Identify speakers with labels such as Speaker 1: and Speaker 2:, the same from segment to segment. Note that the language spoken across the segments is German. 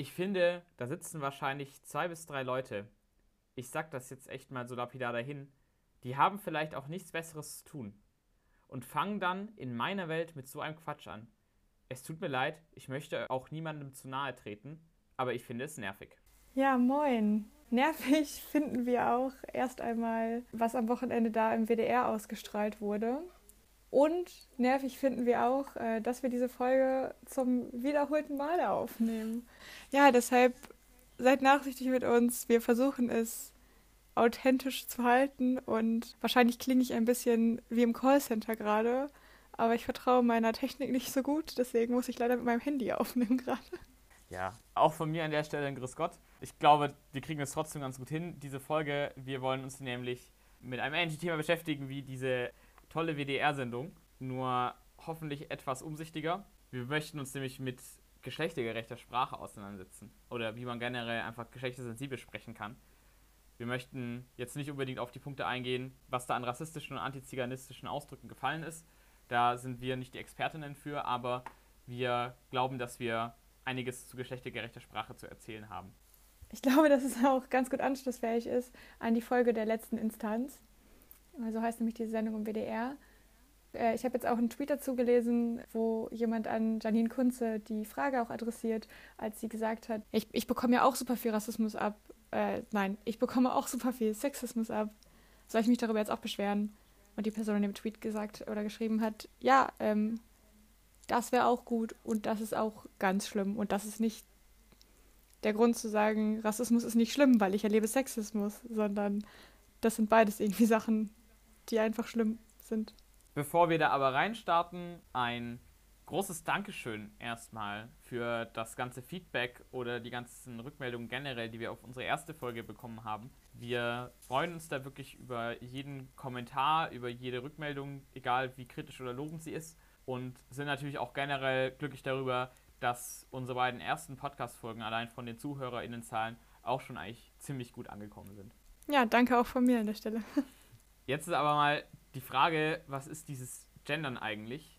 Speaker 1: Ich finde, da sitzen wahrscheinlich zwei bis drei Leute. Ich sag das jetzt echt mal so lapidar dahin. Die haben vielleicht auch nichts Besseres zu tun. Und fangen dann in meiner Welt mit so einem Quatsch an. Es tut mir leid, ich möchte auch niemandem zu nahe treten, aber ich finde es nervig.
Speaker 2: Ja, moin. Nervig finden wir auch erst einmal, was am Wochenende da im WDR ausgestrahlt wurde. Und nervig finden wir auch, äh, dass wir diese Folge zum wiederholten Male aufnehmen. Ja, deshalb seid nachsichtig mit uns. Wir versuchen es authentisch zu halten und wahrscheinlich klinge ich ein bisschen wie im Callcenter gerade, aber ich vertraue meiner Technik nicht so gut, deswegen muss ich leider mit meinem Handy aufnehmen gerade.
Speaker 1: Ja, auch von mir an der Stelle ein Grüß Gott. Ich glaube, wir kriegen es trotzdem ganz gut hin, diese Folge. Wir wollen uns nämlich mit einem ähnlichen Thema beschäftigen wie diese tolle WDR-Sendung, nur hoffentlich etwas umsichtiger. Wir möchten uns nämlich mit geschlechtergerechter Sprache auseinandersetzen oder wie man generell einfach geschlechtersensibel sprechen kann. Wir möchten jetzt nicht unbedingt auf die Punkte eingehen, was da an rassistischen und antiziganistischen Ausdrücken gefallen ist. Da sind wir nicht die Expertinnen für, aber wir glauben, dass wir einiges zu geschlechtergerechter Sprache zu erzählen haben.
Speaker 2: Ich glaube, dass es auch ganz gut anschlussfähig ist an die Folge der letzten Instanz. So heißt nämlich diese Sendung im WDR. Äh, ich habe jetzt auch einen Tweet dazu gelesen, wo jemand an Janine Kunze die Frage auch adressiert, als sie gesagt hat, ich, ich bekomme ja auch super viel Rassismus ab. Äh, nein, ich bekomme auch super viel Sexismus ab. Soll ich mich darüber jetzt auch beschweren? Und die Person in dem Tweet gesagt oder geschrieben hat, ja, ähm, das wäre auch gut und das ist auch ganz schlimm. Und das ist nicht der Grund zu sagen, Rassismus ist nicht schlimm, weil ich erlebe Sexismus, sondern das sind beides irgendwie Sachen, die einfach schlimm sind.
Speaker 1: Bevor wir da aber reinstarten, ein großes Dankeschön erstmal für das ganze Feedback oder die ganzen Rückmeldungen generell, die wir auf unsere erste Folge bekommen haben. Wir freuen uns da wirklich über jeden Kommentar, über jede Rückmeldung, egal wie kritisch oder lobend sie ist. Und sind natürlich auch generell glücklich darüber, dass unsere beiden ersten Podcast-Folgen allein von den ZuhörerInnenzahlen auch schon eigentlich ziemlich gut angekommen sind.
Speaker 2: Ja, danke auch von mir an der Stelle.
Speaker 1: Jetzt ist aber mal die Frage, was ist dieses Gendern eigentlich?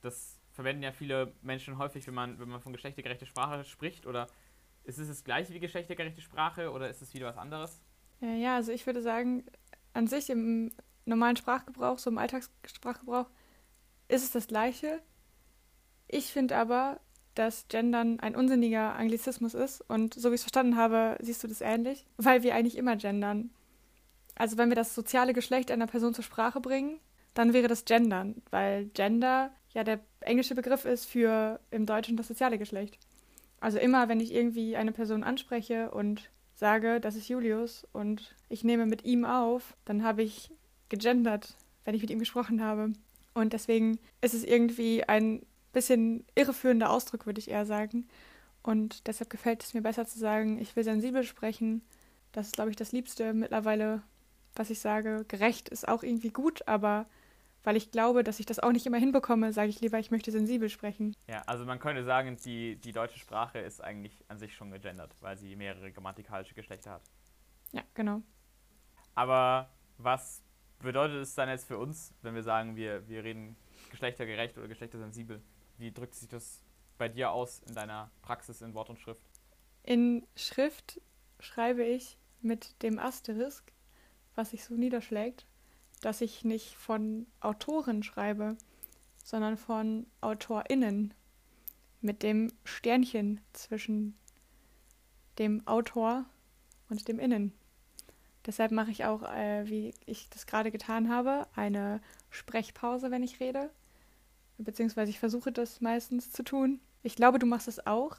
Speaker 1: Das verwenden ja viele Menschen häufig, wenn man, wenn man von geschlechtergerechter Sprache spricht. Oder ist es das gleiche wie geschlechtergerechte Sprache oder ist es wieder was anderes?
Speaker 2: Ja, also ich würde sagen, an sich im normalen Sprachgebrauch, so im Alltagssprachgebrauch, ist es das gleiche. Ich finde aber, dass Gendern ein unsinniger Anglizismus ist und so wie ich es verstanden habe, siehst du das ähnlich, weil wir eigentlich immer gendern. Also wenn wir das soziale Geschlecht einer Person zur Sprache bringen, dann wäre das Gendern, weil Gender ja der englische Begriff ist für im Deutschen das soziale Geschlecht. Also immer, wenn ich irgendwie eine Person anspreche und sage, das ist Julius und ich nehme mit ihm auf, dann habe ich gegendert, wenn ich mit ihm gesprochen habe. Und deswegen ist es irgendwie ein bisschen irreführender Ausdruck, würde ich eher sagen. Und deshalb gefällt es mir besser zu sagen, ich will sensibel sprechen. Das ist, glaube ich, das Liebste mittlerweile, was ich sage. Gerecht ist auch irgendwie gut, aber weil ich glaube, dass ich das auch nicht immer hinbekomme, sage ich lieber, ich möchte sensibel sprechen.
Speaker 1: Ja, also man könnte sagen, die, die deutsche Sprache ist eigentlich an sich schon gegendert, weil sie mehrere grammatikalische Geschlechter hat.
Speaker 2: Ja, genau.
Speaker 1: Aber was bedeutet es dann jetzt für uns, wenn wir sagen, wir, wir reden geschlechtergerecht oder geschlechtersensibel? Wie drückt sich das bei dir aus in deiner Praxis in Wort und Schrift?
Speaker 2: In Schrift schreibe ich mit dem Asterisk was sich so niederschlägt, dass ich nicht von Autoren schreibe, sondern von AutorInnen mit dem Sternchen zwischen dem Autor und dem Innen. Deshalb mache ich auch, äh, wie ich das gerade getan habe, eine Sprechpause, wenn ich rede. Beziehungsweise ich versuche das meistens zu tun. Ich glaube, du machst es auch.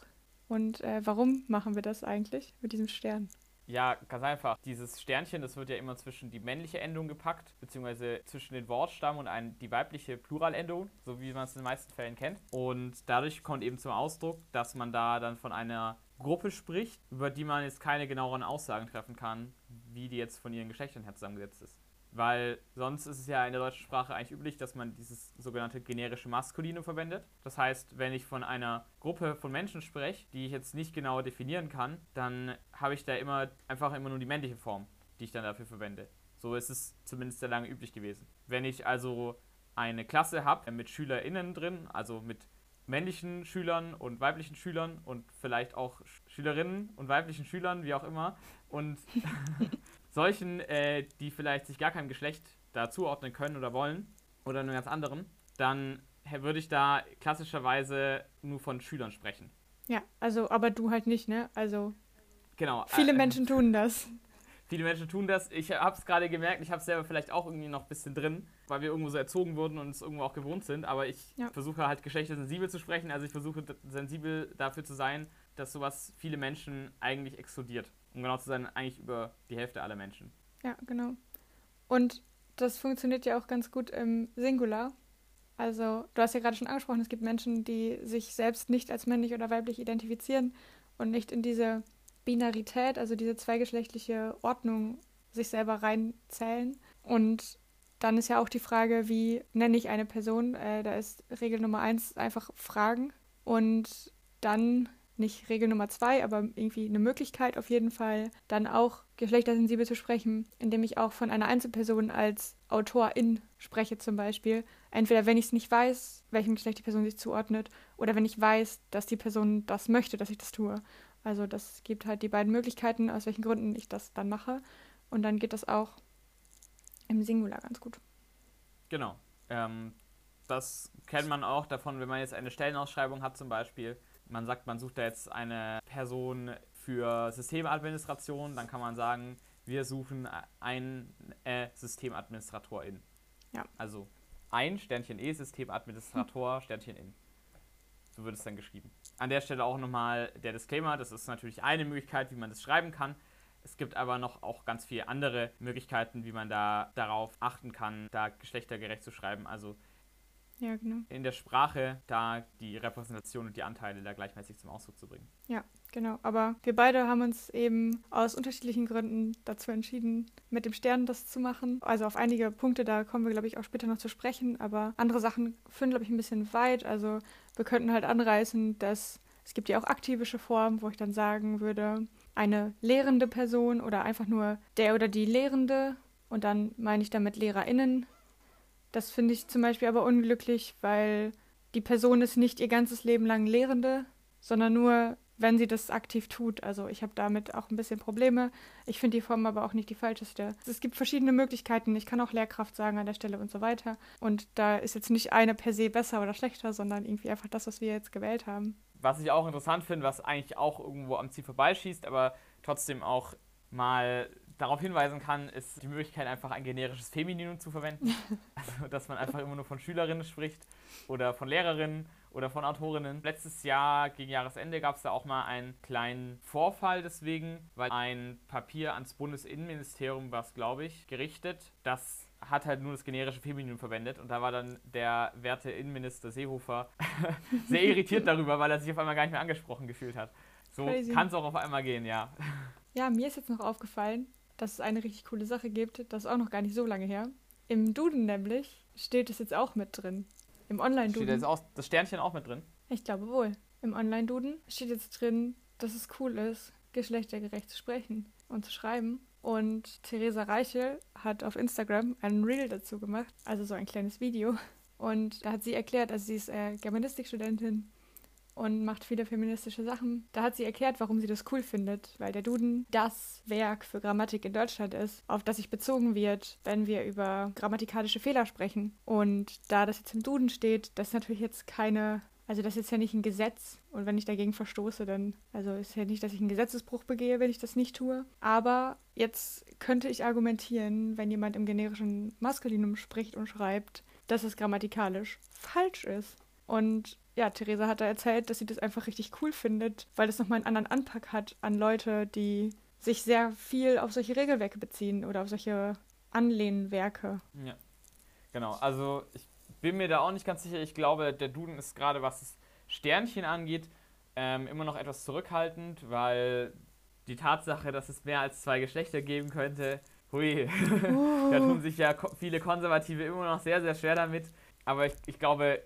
Speaker 2: Und äh, warum machen wir das eigentlich mit diesem Stern?
Speaker 1: Ja, ganz einfach. Dieses Sternchen, das wird ja immer zwischen die männliche Endung gepackt, beziehungsweise zwischen den Wortstamm und ein, die weibliche Pluralendung, so wie man es in den meisten Fällen kennt. Und dadurch kommt eben zum Ausdruck, dass man da dann von einer Gruppe spricht, über die man jetzt keine genaueren Aussagen treffen kann, wie die jetzt von ihren Geschlechtern her zusammengesetzt ist. Weil sonst ist es ja in der deutschen Sprache eigentlich üblich, dass man dieses sogenannte generische Maskulinum verwendet. Das heißt, wenn ich von einer Gruppe von Menschen spreche, die ich jetzt nicht genau definieren kann, dann habe ich da immer einfach immer nur die männliche Form, die ich dann dafür verwende. So ist es zumindest sehr lange üblich gewesen. Wenn ich also eine Klasse habe mit SchülerInnen drin, also mit männlichen Schülern und weiblichen Schülern und vielleicht auch Schülerinnen und weiblichen Schülern, wie auch immer. Und solchen, äh, die vielleicht sich gar keinem Geschlecht da zuordnen können oder wollen oder einem ganz anderen, dann würde ich da klassischerweise nur von Schülern sprechen.
Speaker 2: Ja, also, aber du halt nicht, ne? Also.
Speaker 1: Genau.
Speaker 2: Viele äh, Menschen tun das.
Speaker 1: Viele Menschen tun das. Ich habe es gerade gemerkt, ich habe es selber vielleicht auch irgendwie noch ein bisschen drin, weil wir irgendwo so erzogen wurden und es irgendwo auch gewohnt sind. Aber ich ja. versuche halt geschlechtersensibel zu sprechen. Also ich versuche sensibel dafür zu sein, dass sowas viele Menschen eigentlich explodiert. Um genau zu sein, eigentlich über die Hälfte aller Menschen.
Speaker 2: Ja, genau. Und das funktioniert ja auch ganz gut im Singular. Also, du hast ja gerade schon angesprochen, es gibt Menschen, die sich selbst nicht als männlich oder weiblich identifizieren und nicht in diese Binarität, also diese zweigeschlechtliche Ordnung, sich selber reinzählen. Und dann ist ja auch die Frage, wie nenne ich eine Person? Äh, da ist Regel Nummer eins einfach Fragen. Und dann nicht Regel Nummer zwei, aber irgendwie eine Möglichkeit auf jeden Fall, dann auch geschlechtersensibel zu sprechen, indem ich auch von einer Einzelperson als Autorin spreche zum Beispiel. Entweder wenn ich es nicht weiß, welchem Geschlecht die Person sich zuordnet, oder wenn ich weiß, dass die Person das möchte, dass ich das tue. Also das gibt halt die beiden Möglichkeiten, aus welchen Gründen ich das dann mache. Und dann geht das auch im Singular ganz gut.
Speaker 1: Genau. Ähm, das kennt man auch davon, wenn man jetzt eine Stellenausschreibung hat zum Beispiel man sagt, man sucht da jetzt eine Person für Systemadministration, dann kann man sagen, wir suchen einen äh, Systemadministratorin.
Speaker 2: Ja.
Speaker 1: Also ein Sternchen E, Systemadministrator, hm. Sternchen in. So wird es dann geschrieben. An der Stelle auch nochmal der Disclaimer, das ist natürlich eine Möglichkeit, wie man das schreiben kann. Es gibt aber noch auch ganz viele andere Möglichkeiten, wie man da darauf achten kann, da geschlechtergerecht zu schreiben. Also
Speaker 2: ja, genau.
Speaker 1: in der Sprache da die Repräsentation und die Anteile da gleichmäßig zum Ausdruck zu bringen.
Speaker 2: Ja, genau. Aber wir beide haben uns eben aus unterschiedlichen Gründen dazu entschieden, mit dem Stern das zu machen. Also auf einige Punkte, da kommen wir, glaube ich, auch später noch zu sprechen. Aber andere Sachen führen, glaube ich, ein bisschen weit. Also wir könnten halt anreißen, dass es gibt ja auch aktivische Formen, wo ich dann sagen würde, eine lehrende Person oder einfach nur der oder die Lehrende. Und dann meine ich damit LehrerInnen, das finde ich zum Beispiel aber unglücklich, weil die Person ist nicht ihr ganzes Leben lang Lehrende, sondern nur, wenn sie das aktiv tut. Also ich habe damit auch ein bisschen Probleme. Ich finde die Form aber auch nicht die falscheste. Es gibt verschiedene Möglichkeiten. Ich kann auch Lehrkraft sagen an der Stelle und so weiter. Und da ist jetzt nicht eine per se besser oder schlechter, sondern irgendwie einfach das, was wir jetzt gewählt haben.
Speaker 1: Was ich auch interessant finde, was eigentlich auch irgendwo am Ziel vorbeischießt, aber trotzdem auch mal darauf hinweisen kann, ist die Möglichkeit, einfach ein generisches Femininum zu verwenden. also, dass man einfach immer nur von Schülerinnen spricht oder von Lehrerinnen oder von Autorinnen. Letztes Jahr, gegen Jahresende, gab es da auch mal einen kleinen Vorfall deswegen, weil ein Papier ans Bundesinnenministerium war glaube ich, gerichtet, das hat halt nur das generische Femininum verwendet und da war dann der werte Innenminister Seehofer sehr irritiert darüber, weil er sich auf einmal gar nicht mehr angesprochen gefühlt hat. So kann es auch auf einmal gehen, ja.
Speaker 2: Ja, mir ist jetzt noch aufgefallen, dass es eine richtig coole Sache gibt. Das ist auch noch gar nicht so lange her. Im Duden nämlich steht es jetzt auch mit drin. Im Online-Duden. Steht
Speaker 1: jetzt auch das Sternchen auch mit drin?
Speaker 2: Ich glaube wohl. Im Online-Duden steht jetzt drin, dass es cool ist, geschlechtergerecht zu sprechen und zu schreiben. Und Theresa Reichel hat auf Instagram einen Reel dazu gemacht, also so ein kleines Video. Und da hat sie erklärt, also sie ist äh, Germanistikstudentin und macht viele feministische Sachen. Da hat sie erklärt, warum sie das cool findet, weil der Duden das Werk für Grammatik in Deutschland ist, auf das sich bezogen wird, wenn wir über grammatikalische Fehler sprechen. Und da das jetzt im Duden steht, das ist natürlich jetzt keine also das ist ja nicht ein Gesetz und wenn ich dagegen verstoße, dann, also ist ja nicht, dass ich einen Gesetzesbruch begehe, wenn ich das nicht tue. Aber jetzt könnte ich argumentieren, wenn jemand im generischen Maskulinum spricht und schreibt, dass es grammatikalisch falsch ist. Und ja, Theresa hat da erzählt, dass sie das einfach richtig cool findet, weil das nochmal einen anderen Anpack hat an Leute, die sich sehr viel auf solche Regelwerke beziehen oder auf solche Anlehnwerke.
Speaker 1: Ja, genau. Also ich bin mir da auch nicht ganz sicher. Ich glaube, der Duden ist gerade, was das Sternchen angeht, ähm, immer noch etwas zurückhaltend, weil die Tatsache, dass es mehr als zwei Geschlechter geben könnte, hui, uh. da tun sich ja viele Konservative immer noch sehr, sehr schwer damit. Aber ich, ich glaube,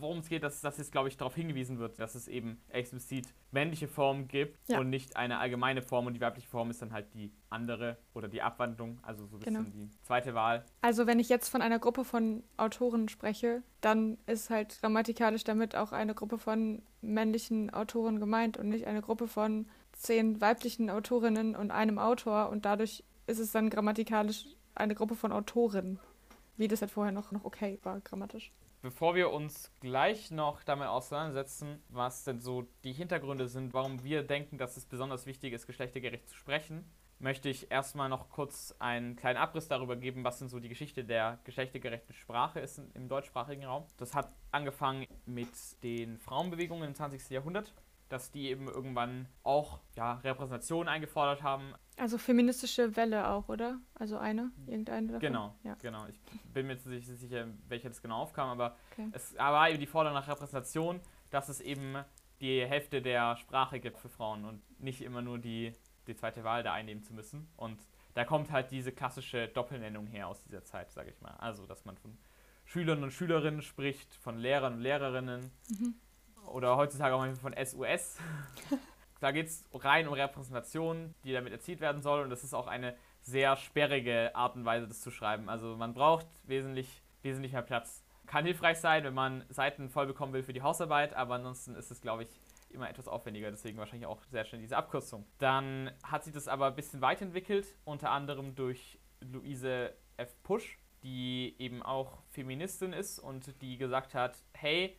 Speaker 1: worum es geht, dass, dass jetzt, glaube ich, darauf hingewiesen wird, dass es eben explizit männliche Formen gibt
Speaker 2: Ja.
Speaker 1: und nicht eine allgemeine Form und die weibliche Form ist dann halt die andere oder die Abwandlung, also so ein bisschen
Speaker 2: Genau.
Speaker 1: die zweite Wahl.
Speaker 2: Also wenn ich jetzt von einer Gruppe von Autoren spreche, dann ist halt grammatikalisch damit auch eine Gruppe von männlichen Autoren gemeint und nicht eine Gruppe von zehn weiblichen Autorinnen und einem Autor und dadurch ist es dann grammatikalisch eine Gruppe von Autoren, wie das halt vorher noch, noch okay war, grammatisch.
Speaker 1: Bevor wir uns gleich noch damit auseinandersetzen, was denn so die Hintergründe sind, warum wir denken, dass es besonders wichtig ist, geschlechtergerecht zu sprechen, möchte ich erstmal noch kurz einen kleinen Abriss darüber geben, was denn so die Geschichte der geschlechtergerechten Sprache ist im deutschsprachigen Raum. Das hat angefangen mit den Frauenbewegungen im 20. Jahrhundert, dass die eben irgendwann auch ja, Repräsentation eingefordert haben.
Speaker 2: Also feministische Welle auch, oder? Also eine, irgendeine davon?
Speaker 1: Genau,
Speaker 2: Ja.
Speaker 1: genau. Ich bin mir jetzt nicht sicher, welcher das genau aufkam, aber
Speaker 2: Okay.
Speaker 1: es war eben die Forderung nach Repräsentation, dass es eben die Hälfte der Sprache gibt für Frauen und nicht immer nur die, die zweite Wahl da einnehmen zu müssen. Und da kommt halt diese klassische Doppelnennung her aus dieser Zeit, sage ich mal. Also, dass man von Schülern und Schülerinnen spricht, von Lehrern und Lehrerinnen
Speaker 2: Mhm.
Speaker 1: Oder heutzutage auch manchmal von SUS. da geht es rein um Repräsentation, die damit erzielt werden soll und das ist auch eine sehr sperrige Art und Weise, das zu schreiben. Also man braucht wesentlich, wesentlich mehr Platz. Kann hilfreich sein, wenn man Seiten voll bekommen will für die Hausarbeit, aber ansonsten ist es, glaube ich, immer etwas aufwendiger, deswegen wahrscheinlich auch sehr schnell diese Abkürzung. Dann hat sich das aber ein bisschen weiterentwickelt, unter anderem durch Luise F. Pusch, die eben auch Feministin ist und die gesagt hat, hey,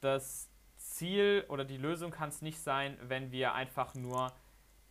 Speaker 1: das Ziel oder die Lösung kann es nicht sein, wenn wir einfach nur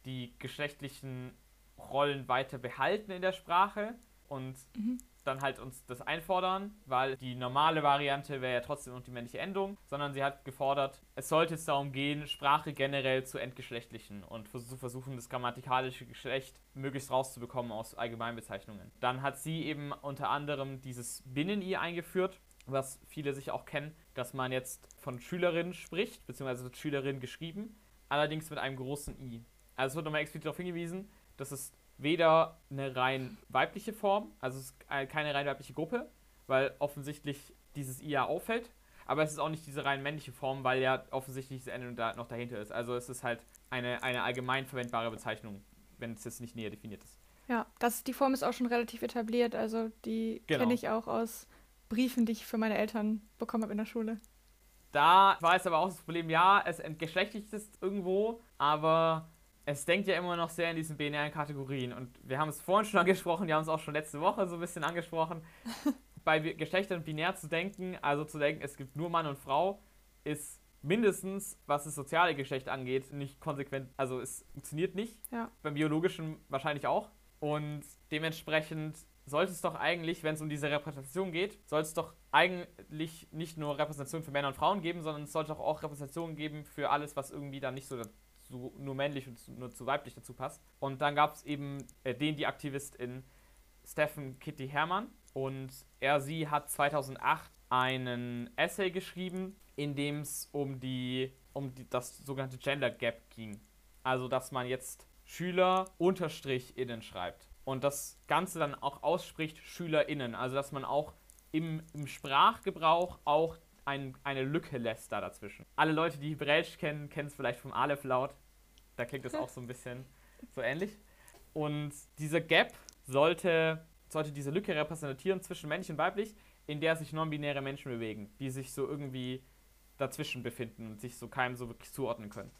Speaker 1: die geschlechtlichen Rollen weiter behalten in der Sprache und
Speaker 2: Mhm.
Speaker 1: dann halt uns das einfordern, weil die normale Variante wäre ja trotzdem noch die männliche Endung, sondern sie hat gefordert, es sollte es darum gehen, Sprache generell zu entgeschlechtlichen und zu versuchen, das grammatikalische Geschlecht möglichst rauszubekommen aus Allgemeinbezeichnungen. Dann hat sie eben unter anderem dieses Binnen-I eingeführt, was viele sich auch kennen, dass man jetzt von Schülerinnen spricht, beziehungsweise wird Schülerin geschrieben, allerdings mit einem großen I. Also es wird nochmal explizit darauf hingewiesen, dass es weder eine rein weibliche Form, also es ist keine rein weibliche Gruppe, weil offensichtlich dieses I ja auffällt, aber es ist auch nicht diese rein männliche Form, weil ja offensichtlich diese Endung da noch dahinter ist. Also es ist halt eine, eine allgemein verwendbare Bezeichnung, wenn es jetzt nicht näher definiert ist.
Speaker 2: Ja, das, die Form ist auch schon relativ etabliert. Also die
Speaker 1: Genau.
Speaker 2: kenne ich auch aus Briefen, die ich für meine Eltern bekommen habe in der Schule.
Speaker 1: Da war es aber auch das Problem, ja, es entgeschlechtlicht ist irgendwo, aber es denkt ja immer noch sehr in diesen binären Kategorien. Und wir haben es vorhin schon angesprochen, wir haben es auch schon letzte Woche so ein bisschen angesprochen. Bei Geschlechtern binär zu denken, also zu denken, es gibt nur Mann und Frau, ist mindestens, was das soziale Geschlecht angeht, nicht konsequent, also es funktioniert nicht.
Speaker 2: Ja.
Speaker 1: Beim biologischen wahrscheinlich auch. Und dementsprechend sollte es doch eigentlich, wenn es um diese Repräsentation geht, soll es doch eigentlich nicht nur Repräsentation für Männer und Frauen geben, sondern es sollte auch, Repräsentation geben für alles, was irgendwie dann nicht so dazu, nur männlich und nur zu weiblich dazu passt. Und dann gab es eben äh, den, die Aktivistin Stephen Kitty Hermann. Und er, sie hat 2008 einen Essay geschrieben, in dem es um, die, um die, das sogenannte Gender Gap ging. Also, dass man jetzt Schüler unterstrich innen schreibt. Und das Ganze dann auch ausspricht SchülerInnen. Also, dass man auch im, im Sprachgebrauch auch ein, eine Lücke lässt da dazwischen. Alle Leute, die Hebräisch kennen, kennen es vielleicht vom Aleph-Laut. Da klingt es auch so ein bisschen so ähnlich. Und dieser Gap sollte, sollte diese Lücke repräsentieren zwischen männlich und weiblich, in der sich non-binäre Menschen bewegen, die sich so irgendwie dazwischen befinden und sich so keinem so wirklich zuordnen können.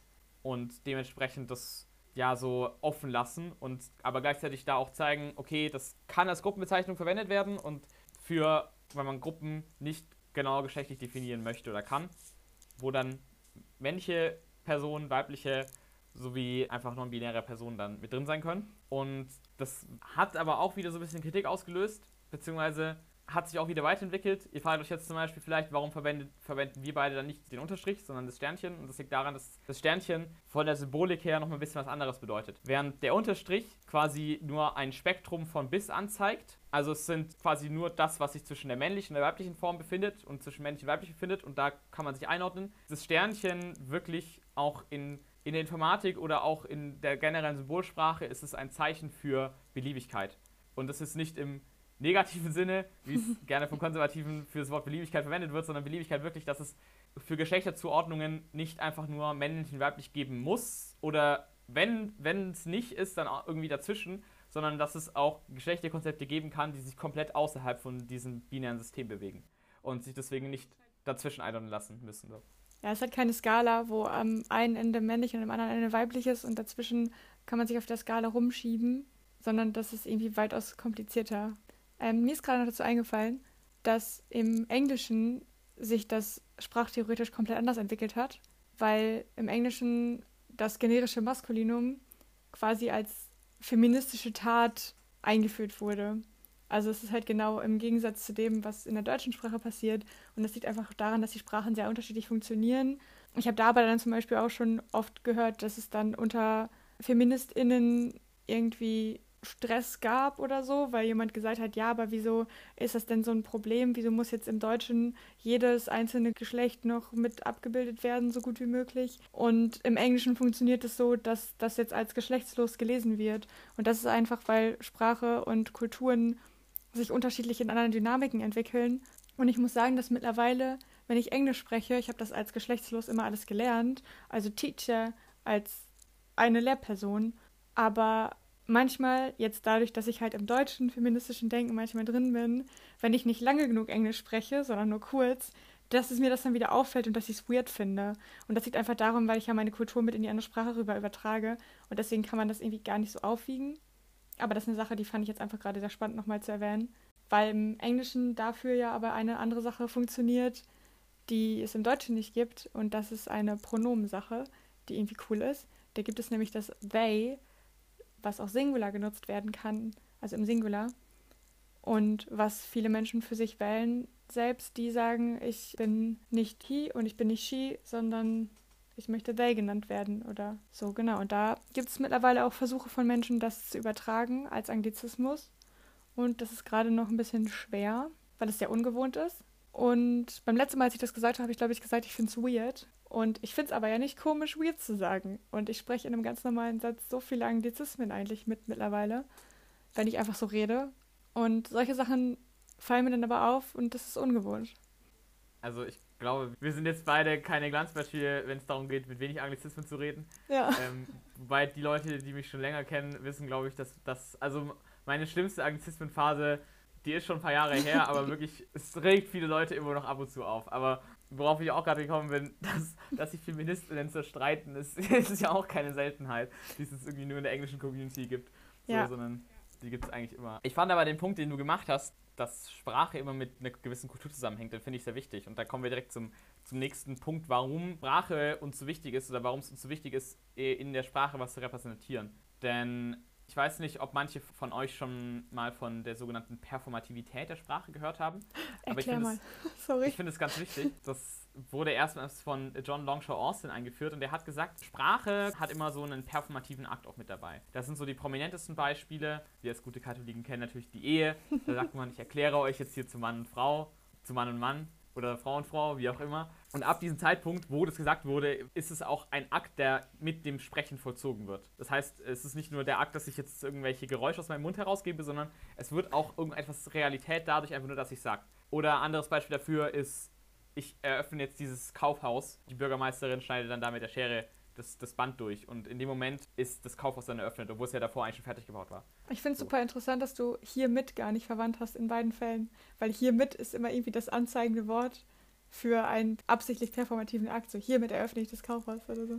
Speaker 1: Und dementsprechend das ja so offen lassen und aber gleichzeitig da auch zeigen, okay, das kann als Gruppenbezeichnung verwendet werden und für, wenn man Gruppen nicht genau geschlechtlich definieren möchte oder kann, wo dann männliche Personen, weibliche sowie einfach non-binäre Personen dann mit drin sein können. Und das hat aber auch wieder so ein bisschen Kritik ausgelöst, beziehungsweise hat sich auch wieder weiterentwickelt. Ihr fragt euch jetzt zum Beispiel vielleicht, warum verwendet, verwenden wir beide dann nicht den Unterstrich, sondern das Sternchen. Und das liegt daran, dass das Sternchen von der Symbolik her noch mal ein bisschen was anderes bedeutet. Während der Unterstrich quasi nur ein Spektrum von bis anzeigt. Also es sind quasi nur das, was sich zwischen der männlichen und der weiblichen Form befindet und zwischen männlich und weiblich befindet. Und da kann man sich einordnen. Das Sternchen wirklich auch in in der Informatik oder auch in der generellen Symbolsprache ist es ein Zeichen für Beliebigkeit. Und das ist nicht im negativen Sinne, wie es gerne von Konservativen für das Wort Beliebigkeit verwendet wird, sondern Beliebigkeit wirklich, dass es für Geschlechterzuordnungen nicht einfach nur männlich und weiblich geben muss oder wenn es nicht ist, dann irgendwie dazwischen, sondern dass es auch Geschlechterkonzepte geben kann, die sich komplett außerhalb von diesem binären System bewegen und sich deswegen nicht dazwischen einordnen lassen müssen.
Speaker 2: Ja, es hat keine Skala, wo am einen Ende männlich und am anderen Ende weiblich ist und dazwischen kann man sich auf der Skala rumschieben, sondern das ist irgendwie weitaus komplizierter. Ähm, mir ist gerade noch dazu eingefallen, dass im Englischen sich das sprachtheoretisch komplett anders entwickelt hat, weil im Englischen das generische Maskulinum quasi als feministische Tat eingeführt wurde. Also es ist halt genau im Gegensatz zu dem, was in der deutschen Sprache passiert. Und das liegt einfach daran, dass die Sprachen sehr unterschiedlich funktionieren. Ich habe da aber dann zum Beispiel auch schon oft gehört, dass es dann unter FeministInnen irgendwie Stress gab oder so, weil jemand gesagt hat, ja, aber wieso ist das denn so ein Problem? Wieso muss jetzt im Deutschen jedes einzelne Geschlecht noch mit abgebildet werden, so gut wie möglich? Und im Englischen funktioniert es so, dass das jetzt als geschlechtslos gelesen wird. Und das ist einfach, weil Sprache und Kulturen sich unterschiedlich in anderen Dynamiken entwickeln. Und ich muss sagen, dass mittlerweile, wenn ich Englisch spreche, ich habe das als geschlechtslos immer alles gelernt, also Teacher als eine Lehrperson, aber manchmal, jetzt dadurch, dass ich halt im deutschen feministischen Denken manchmal drin bin, wenn ich nicht lange genug Englisch spreche, sondern nur kurz, dass es mir das dann wieder auffällt und dass ich es weird finde. Und das liegt einfach darum, weil ich ja meine Kultur mit in die andere Sprache rüber übertrage. Und deswegen kann man das irgendwie gar nicht so aufwiegen. Aber das ist eine Sache, die fand ich jetzt einfach gerade sehr spannend nochmal zu erwähnen. Weil im Englischen dafür ja aber eine andere Sache funktioniert, die es im Deutschen nicht gibt. Und das ist eine Pronomensache, die irgendwie cool ist. Da gibt es nämlich das they, was auch Singular genutzt werden kann, also im Singular. Und was viele Menschen für sich wählen, selbst die sagen, ich bin nicht he und ich bin nicht she, sondern ich möchte they genannt werden oder so, genau. Und da gibt es mittlerweile auch Versuche von Menschen, das zu übertragen als Anglizismus. Und das ist gerade noch ein bisschen schwer, weil es sehr ungewohnt ist. Und beim letzten Mal, als ich das gesagt habe, habe ich, glaube ich, gesagt, ich finde es weird. Und ich finde es aber ja nicht komisch, weird zu sagen. Und ich spreche in einem ganz normalen Satz so viele Anglizismen eigentlich mit mittlerweile, wenn ich einfach so rede. Und solche Sachen fallen mir dann aber auf und das ist ungewohnt.
Speaker 1: Also ich glaube, wir sind jetzt beide keine Glanzbeispiele, wenn es darum geht, mit wenig Anglizismen zu reden.
Speaker 2: Ja.
Speaker 1: Ähm, wobei die Leute, die mich schon länger kennen, wissen, glaube ich, dass das, also meine schlimmste Anglizismenphase, die ist schon ein paar Jahre her, aber wirklich, es regt viele Leute immer noch ab und zu auf. Aber worauf ich auch gerade gekommen bin, dass, dass sich Feministinnen zerstreiten, ist, ist ja auch keine Seltenheit, die es irgendwie nur in der englischen Community gibt, so,
Speaker 2: ja.
Speaker 1: sondern die gibt es eigentlich immer. Ich fand aber den Punkt, den du gemacht hast, dass Sprache immer mit einer gewissen Kultur zusammenhängt, den finde ich sehr wichtig. Und da kommen wir direkt zum, zum nächsten Punkt, warum Sprache uns so wichtig ist oder warum es uns so wichtig ist, in der Sprache was zu repräsentieren. Denn ich weiß nicht, ob manche von euch schon mal von der sogenannten Performativität der Sprache gehört haben.
Speaker 2: Aber Erklär
Speaker 1: ich
Speaker 2: mal.
Speaker 1: Es,
Speaker 2: Sorry.
Speaker 1: Ich finde es ganz wichtig. Das wurde erstmals von John Longshaw Austin eingeführt und der hat gesagt, Sprache hat immer so einen performativen Akt auch mit dabei. Das sind so die prominentesten Beispiele. Wir als gute Katholiken kennen natürlich die Ehe. Da sagt man, ich erkläre euch jetzt hier zu Mann und Frau, zu Mann und Mann oder Frau und Frau, wie auch immer. Und ab diesem Zeitpunkt, wo das gesagt wurde, ist es auch ein Akt, der mit dem Sprechen vollzogen wird. Das heißt, es ist nicht nur der Akt, dass ich jetzt irgendwelche Geräusche aus meinem Mund herausgebe, sondern es wird auch irgendetwas Realität dadurch, einfach nur, dass ich sage. Oder anderes Beispiel dafür ist, ich eröffne jetzt dieses Kaufhaus. Die Bürgermeisterin schneidet dann da mit der Schere das, das Band durch. Und in dem Moment ist das Kaufhaus dann eröffnet, obwohl es ja davor eigentlich schon fertig gebaut war.
Speaker 2: Ich finde es so. super interessant, dass du hiermit gar nicht verwandt hast in beiden Fällen. Weil hiermit ist immer irgendwie das anzeigende Wort für einen absichtlich performativen Akt. So hiermit eröffne ich das Kaufhaus oder so.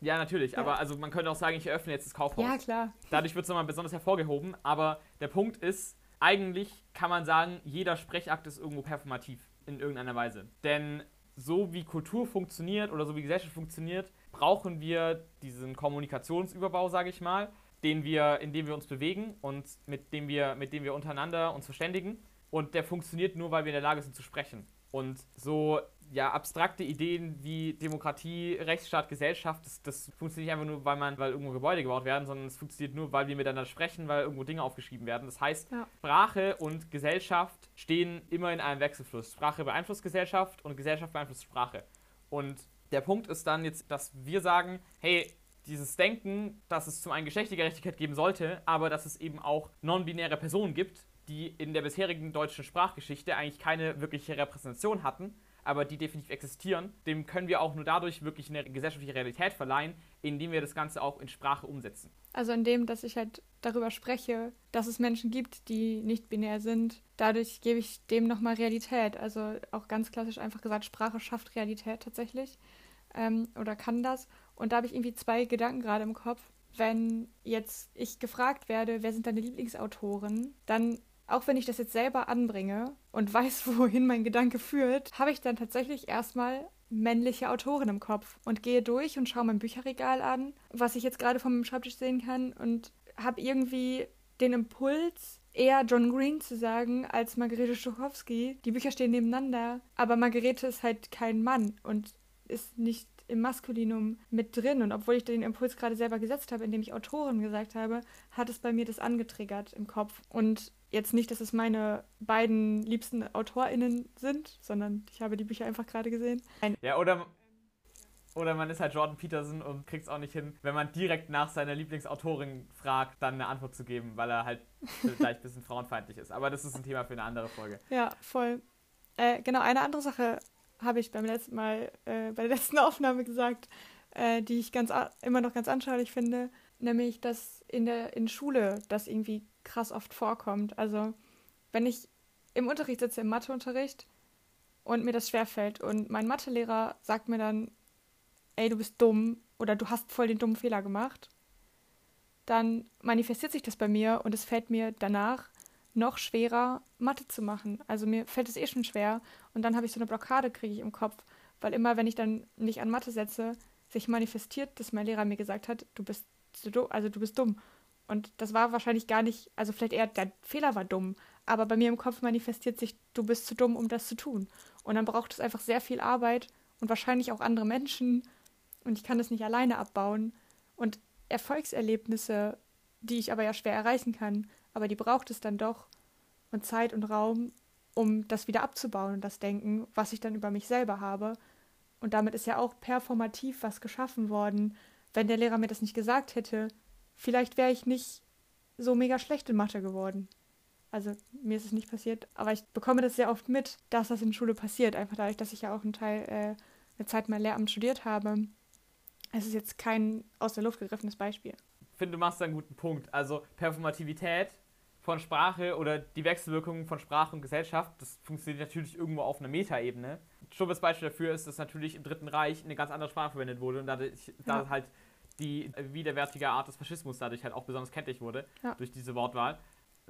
Speaker 1: Ja, natürlich, ja. aber also man könnte auch sagen, ich eröffne jetzt das Kaufhaus.
Speaker 2: Ja, klar.
Speaker 1: Dadurch wird es nochmal besonders hervorgehoben, aber der Punkt ist, eigentlich kann man sagen, jeder Sprechakt ist irgendwo performativ in irgendeiner Weise. Denn so wie Kultur funktioniert oder so wie Gesellschaft funktioniert, brauchen wir diesen Kommunikationsüberbau, sage ich mal, den wir, in dem wir uns bewegen und mit dem wir, mit dem wir untereinander uns verständigen. Und der funktioniert nur, weil wir in der Lage sind zu sprechen. Und so ja, abstrakte Ideen wie Demokratie, Rechtsstaat, Gesellschaft, das, das funktioniert nicht einfach nur, weil, man, weil irgendwo Gebäude gebaut werden, sondern es funktioniert nur, weil wir miteinander sprechen, weil irgendwo Dinge aufgeschrieben werden. Das heißt, ja. Sprache und Gesellschaft stehen immer in einem Wechselfluss. Sprache beeinflusst Gesellschaft und Gesellschaft beeinflusst Sprache. Und der Punkt ist dann jetzt, dass wir sagen, hey, dieses Denken, dass es zum einen Geschlechtergerechtigkeit geben sollte, aber dass es eben auch non-binäre Personen gibt, die in der bisherigen deutschen Sprachgeschichte eigentlich keine wirkliche Repräsentation hatten, aber die definitiv existieren, dem können wir auch nur dadurch wirklich eine gesellschaftliche Realität verleihen, indem wir das Ganze auch in Sprache umsetzen.
Speaker 2: Also indem, dass ich halt darüber spreche, dass es Menschen gibt, die nicht binär sind. Dadurch gebe ich dem nochmal Realität. Also auch ganz klassisch einfach gesagt, Sprache schafft Realität tatsächlich. Ähm, oder kann das. Und da habe ich irgendwie zwei Gedanken gerade im Kopf. Wenn jetzt ich gefragt werde, wer sind deine Lieblingsautoren, dann auch wenn ich das jetzt selber anbringe und weiß, wohin mein Gedanke führt, habe ich dann tatsächlich erstmal männliche Autoren im Kopf und gehe durch und schaue mein Bücherregal an, was ich jetzt gerade vom Schreibtisch sehen kann und habe irgendwie den Impuls, eher John Green zu sagen als Margarete Stokowski. Die Bücher stehen nebeneinander, aber Margarete ist halt kein Mann und ist nicht im Maskulinum mit drin. Und obwohl ich den Impuls gerade selber gesetzt habe, indem ich Autoren gesagt habe, hat es bei mir das angetriggert im Kopf. Und jetzt nicht, dass es meine beiden liebsten AutorInnen sind, sondern ich habe die Bücher einfach gerade gesehen.
Speaker 1: Ein ja, oder, oder man ist halt Jordan Peterson und kriegt es auch nicht hin, wenn man direkt nach seiner Lieblingsautorin fragt, dann eine Antwort zu geben, weil er halt vielleicht ein bisschen frauenfeindlich ist. Aber das ist ein Thema für eine andere Folge.
Speaker 2: Ja, voll. Äh, genau, eine andere Sache habe ich beim letzten Mal, äh, bei der letzten Aufnahme gesagt, äh, die ich ganz immer noch ganz anschaulich finde, nämlich, dass in der in Schule das irgendwie krass oft vorkommt. Also, wenn ich im Unterricht sitze, im Matheunterricht, und mir das schwerfällt und mein Mathelehrer sagt mir dann, ey, du bist dumm oder du hast voll den dummen Fehler gemacht, dann manifestiert sich das bei mir und es fällt mir danach noch schwerer, Mathe zu machen. Also mir fällt es eh schon schwer und dann habe ich so eine Blockade, kriege ich im Kopf, weil immer, wenn ich dann nicht an Mathe setze, sich manifestiert, dass mein Lehrer mir gesagt hat, du bist dumm, also du bist dumm. Und das war wahrscheinlich gar nicht, also vielleicht eher der Fehler war dumm, aber bei mir im Kopf manifestiert sich, du bist zu dumm, um das zu tun. Und dann braucht es einfach sehr viel Arbeit und wahrscheinlich auch andere Menschen und ich kann das nicht alleine abbauen. Und Erfolgserlebnisse, die ich aber ja schwer erreichen kann, aber die braucht es dann doch und Zeit und Raum, um das wieder abzubauen und das Denken, was ich dann über mich selber habe. Und damit ist ja auch performativ was geschaffen worden. Wenn der Lehrer mir das nicht gesagt hätte, vielleicht wäre ich nicht so mega schlecht in Mathe geworden. Also mir ist es nicht passiert, aber ich bekomme das sehr oft mit, dass das in Schule passiert. Einfach dadurch, dass ich ja auch einen Teil, äh, eine Zeit mal Lehramt studiert habe. Es ist jetzt kein aus der Luft gegriffenes Beispiel
Speaker 1: finde, du machst da einen guten Punkt. Also Performativität von Sprache oder die Wechselwirkungen von Sprache und Gesellschaft, das funktioniert natürlich irgendwo auf einer Metaebene. Schon das Beispiel dafür ist, dass natürlich im Dritten Reich eine ganz andere Sprache verwendet wurde und dadurch, ja. da halt die widerwärtige Art des Faschismus dadurch halt auch besonders kenntlich wurde, ja. durch diese Wortwahl.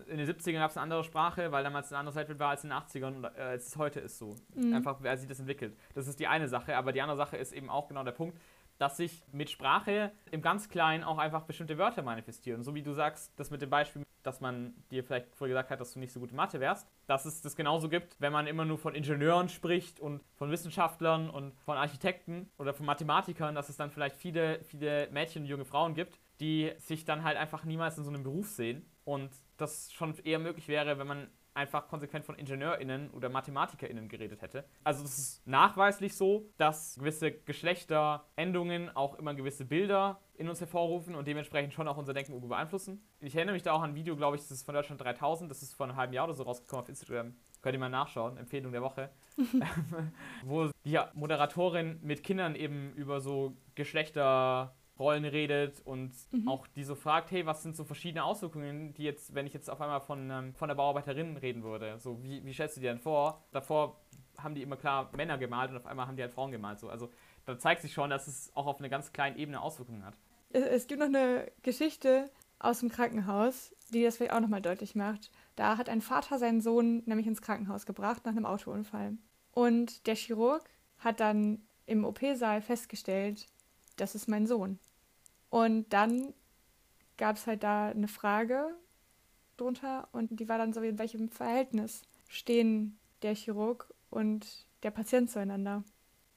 Speaker 1: In den 70ern gab es eine andere Sprache, weil damals eine andere Zeit war als in den 80ern und äh, als es heute ist so. Mhm. Einfach, wer sich das entwickelt. Das ist die eine Sache, aber die andere Sache ist eben auch genau der Punkt, dass sich mit Sprache im ganz Kleinen auch einfach bestimmte Wörter manifestieren. So wie du sagst, das mit dem Beispiel, dass man dir vielleicht vorher gesagt hat, dass du nicht so gut in Mathe wärst, dass es das genauso gibt, wenn man immer nur von Ingenieuren spricht und von Wissenschaftlern und von Architekten oder von Mathematikern, dass es dann vielleicht viele, viele Mädchen und junge Frauen gibt, die sich dann halt einfach niemals in so einem Beruf sehen und das schon eher möglich wäre, wenn man einfach konsequent von IngenieurInnen oder MathematikerInnen geredet hätte. Also es ist nachweislich so, dass gewisse Geschlechterendungen auch immer gewisse Bilder in uns hervorrufen und dementsprechend schon auch unser Denken beeinflussen. Ich erinnere mich da auch an ein Video, glaube ich, das ist von Deutschland 3000, das ist vor einem halben Jahr oder so rausgekommen auf Instagram. Könnt ihr mal nachschauen, Empfehlung der Woche. wo die Moderatorin mit Kindern eben über so Geschlechter Rollen redet und mhm. auch die so fragt, hey, was sind so verschiedene Auswirkungen, die jetzt, wenn ich jetzt auf einmal von, ähm, von der Bauarbeiterin reden würde, so wie, wie stellst du dir denn vor? Davor haben die immer klar Männer gemalt und auf einmal haben die halt Frauen gemalt. So. Also da zeigt sich schon, dass es auch auf einer ganz kleinen Ebene Auswirkungen hat.
Speaker 2: Es gibt noch eine Geschichte aus dem Krankenhaus, die das vielleicht auch nochmal deutlich macht. Da hat ein Vater seinen Sohn nämlich ins Krankenhaus gebracht nach einem Autounfall. Und der Chirurg hat dann im OP-Saal festgestellt, das ist mein Sohn. Und dann gab es halt da eine Frage drunter und die war dann so, in welchem Verhältnis stehen der Chirurg und der Patient zueinander.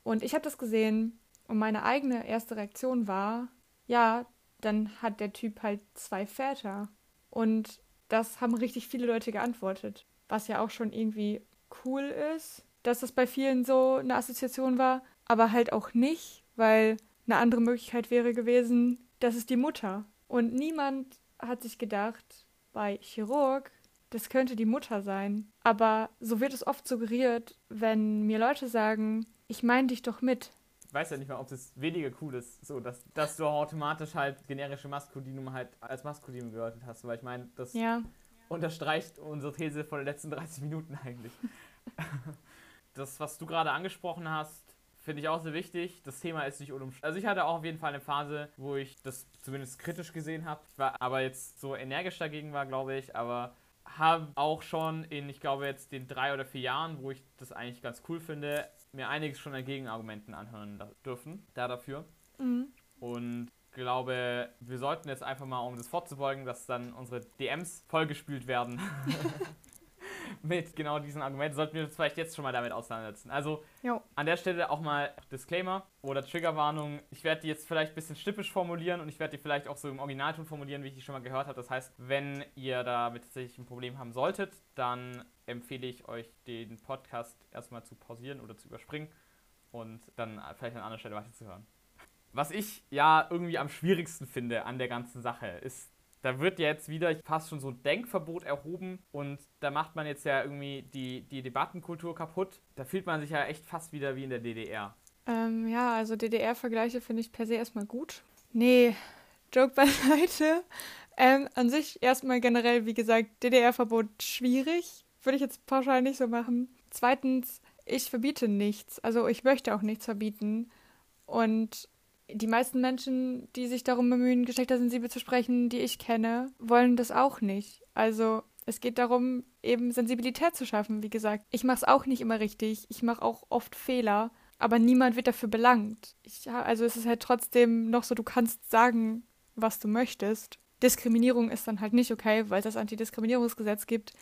Speaker 2: Und ich habe das gesehen und meine eigene erste Reaktion war, ja, dann hat der Typ halt zwei Väter. Und das haben richtig viele Leute geantwortet, was ja auch schon irgendwie cool ist, dass das bei vielen so eine Assoziation war, aber halt auch nicht, weil eine andere Möglichkeit wäre gewesen, das ist die Mutter. Und niemand hat sich gedacht, bei Chirurg, das könnte die Mutter sein. Aber so wird es oft suggeriert, wenn mir Leute sagen, ich meine dich doch mit.
Speaker 1: Ich weiß ja nicht mal, ob es weniger cool ist, so dass, dass du automatisch halt generische Maskulinum halt als Maskulinum gedeutet hast. Weil ich meine, das
Speaker 2: Ja,
Speaker 1: unterstreicht unsere These von den letzten 30 Minuten eigentlich. das, was du gerade angesprochen hast, finde ich auch sehr wichtig. Das Thema ist nicht unumstritten. Also ich hatte auch auf jeden Fall eine Phase, wo ich das zumindest kritisch gesehen habe. Ich war aber jetzt so energisch dagegen war, glaube ich. Aber habe auch schon in, ich glaube jetzt den drei oder vier Jahren, wo ich das eigentlich ganz cool finde, mir einiges schon an Gegenargumenten anhören dürfen, da dafür.
Speaker 2: mhm.
Speaker 1: Und glaube, wir sollten jetzt einfach mal, um das vorzubeugen, dass dann unsere DMs vollgespült werden mit genau diesen Argumenten, sollten wir uns vielleicht jetzt schon mal damit auseinandersetzen. Also
Speaker 2: Jo.
Speaker 1: an der Stelle auch mal Disclaimer oder Triggerwarnung. Ich werde die jetzt vielleicht ein bisschen schnippisch formulieren und ich werde die vielleicht auch so im Originalton formulieren, wie ich die schon mal gehört habe. Das heißt, wenn ihr damit tatsächlich ein Problem haben solltet, dann empfehle ich euch, den Podcast erstmal zu pausieren oder zu überspringen und dann vielleicht an anderer Stelle weiterzuhören. Was ich ja irgendwie am schwierigsten finde an der ganzen Sache ist, da wird jetzt wieder fast schon so ein Denkverbot erhoben und da macht man jetzt ja irgendwie die, die Debattenkultur kaputt. Da fühlt man sich ja echt fast wieder wie in der DDR.
Speaker 2: Ähm, ja, also DDR-Vergleiche finde ich per se erstmal gut. Nee, Joke beiseite. Ähm, an sich erstmal generell, wie gesagt, DDR-Verbot schwierig. Würde ich jetzt pauschal nicht so machen. Zweitens, ich verbiete nichts. Also ich möchte auch nichts verbieten. Und die meisten Menschen, die sich darum bemühen, geschlechtersensibel zu sprechen, die ich kenne, wollen das auch nicht. Also es geht darum, eben Sensibilität zu schaffen, wie gesagt. Ich mache es auch nicht immer richtig. Ich mache auch oft Fehler. Aber niemand wird dafür belangt. Ich, also es ist halt trotzdem noch so, du kannst sagen, was du möchtest. Diskriminierung ist dann halt nicht okay, weil es das Antidiskriminierungsgesetz gibt.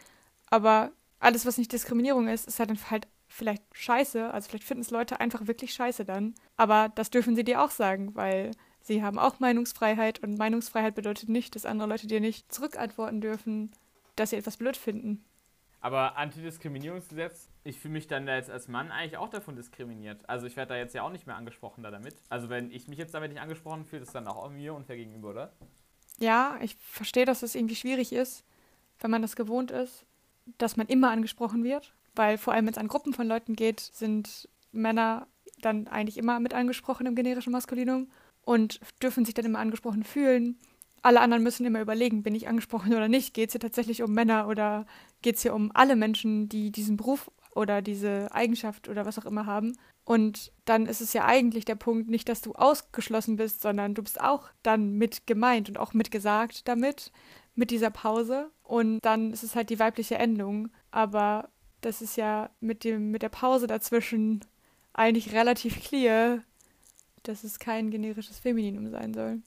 Speaker 2: Aber alles, was nicht Diskriminierung ist, ist halt halt vielleicht scheiße. Also vielleicht finden es Leute einfach wirklich scheiße dann. Aber das dürfen sie dir auch sagen, weil sie haben auch Meinungsfreiheit und Meinungsfreiheit bedeutet nicht, dass andere Leute dir nicht zurückantworten dürfen, dass sie etwas blöd finden.
Speaker 1: Aber Antidiskriminierungsgesetz, ich fühle mich dann da jetzt als Mann eigentlich auch davon diskriminiert. Also ich werde da jetzt ja auch nicht mehr angesprochen da damit. Also wenn ich mich jetzt damit nicht angesprochen fühle, ist dann auch mir unfair gegenüber, oder?
Speaker 2: Ja, ich verstehe, dass es irgendwie schwierig ist, wenn man das gewohnt ist, dass man immer angesprochen wird. Weil vor allem, wenn es an Gruppen von Leuten geht, sind Männer dann eigentlich immer mit angesprochen im generischen Maskulinum und dürfen sich dann immer angesprochen fühlen. Alle anderen müssen immer überlegen, bin ich angesprochen oder nicht? Geht es hier tatsächlich um Männer oder geht es hier um alle Menschen, die diesen Beruf oder diese Eigenschaft oder was auch immer haben? Und dann ist es ja eigentlich der Punkt, nicht, dass du ausgeschlossen bist, sondern du bist auch dann mit gemeint und auch mitgesagt damit, mit dieser Pause. Und dann ist es halt die weibliche Endung. Aber das ist ja mit, dem, mit der Pause dazwischen eigentlich relativ clear, dass es kein generisches Femininum sein soll.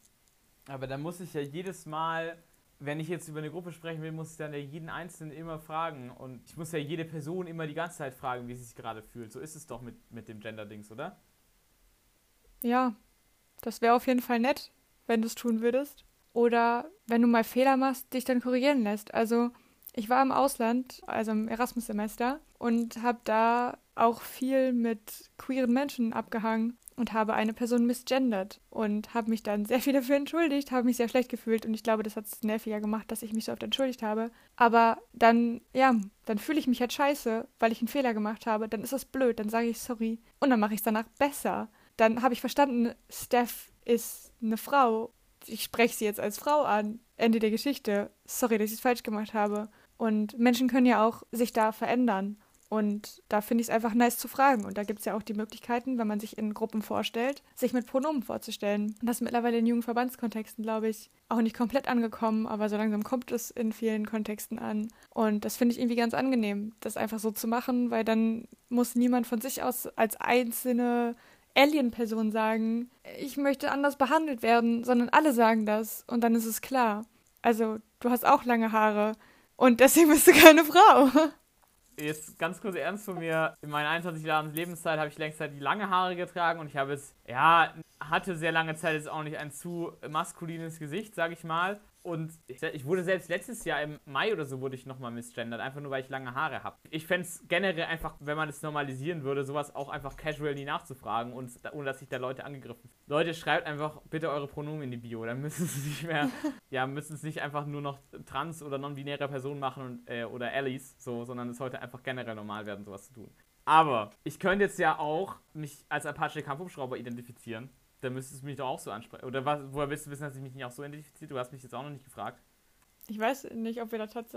Speaker 1: Aber da muss ich ja jedes Mal, wenn ich jetzt über eine Gruppe sprechen will, muss ich dann ja jeden Einzelnen immer fragen. Und ich muss ja jede Person immer die ganze Zeit fragen, wie sie sich gerade fühlt. So ist es doch mit, mit dem Gender-Dings, oder?
Speaker 2: Ja, das wäre auf jeden Fall nett, wenn du es tun würdest. Oder wenn du mal Fehler machst, dich dann korrigieren lässt. Also ich war im Ausland, also im Erasmus-Semester, und habe da auch viel mit queeren Menschen abgehangen und habe eine Person misgendert und habe mich dann sehr viel dafür entschuldigt, habe mich sehr schlecht gefühlt und ich glaube, das hat es nerviger gemacht, dass ich mich so oft entschuldigt habe. Aber dann, ja, dann fühle ich mich halt scheiße, weil ich einen Fehler gemacht habe. Dann ist das blöd, dann sage ich sorry und dann mache ich es danach besser. Dann habe ich verstanden, Steph ist eine Frau. Ich spreche sie jetzt als Frau an. Ende der Geschichte. Sorry, dass ich es falsch gemacht habe. Und Menschen können ja auch sich da verändern. Und da finde ich es einfach nice zu fragen. Und da gibt es ja auch die Möglichkeiten, wenn man sich in Gruppen vorstellt, sich mit Pronomen vorzustellen. Und das ist mittlerweile in jungen Verbandskontexten, glaube ich, auch nicht komplett angekommen, aber so langsam kommt es in vielen Kontexten an. Und das finde ich irgendwie ganz angenehm, das einfach so zu machen, weil dann muss niemand von sich aus als einzelne Alien-Person sagen, ich möchte anders behandelt werden, sondern alle sagen das und dann ist es klar. Also, du hast auch lange Haare und deswegen bist du keine Frau.
Speaker 1: Jetzt ganz kurz ernst von mir. In meiner 21 Jahren Lebenszeit habe ich längst Zeit die lange Haare getragen und ich habe es ja, hatte sehr lange Zeit jetzt auch nicht ein zu maskulines Gesicht, sag ich mal. Und ich wurde selbst letztes Jahr im Mai oder so wurde ich nochmal misgendert, einfach nur weil ich lange Haare habe. Ich fände es generell einfach, wenn man es normalisieren würde, sowas auch einfach casual nie nachzufragen und ohne dass sich da Leute angegriffen. Leute, schreibt einfach bitte eure Pronomen in die Bio, dann müssen es nicht mehr, ja, müssen es nicht einfach nur noch trans- oder non-binäre Personen machen und, äh, oder Allies, so, sondern es sollte einfach generell normal werden, sowas zu tun. Aber ich könnte jetzt ja auch mich als Apache Kampfhubschrauber identifizieren dann müsstest du mich doch auch so ansprechen. Oder was, woher willst du wissen, dass ich mich nicht auch so identifiziere? Du hast mich jetzt auch noch nicht gefragt.
Speaker 2: Ich weiß nicht, ob wir da tats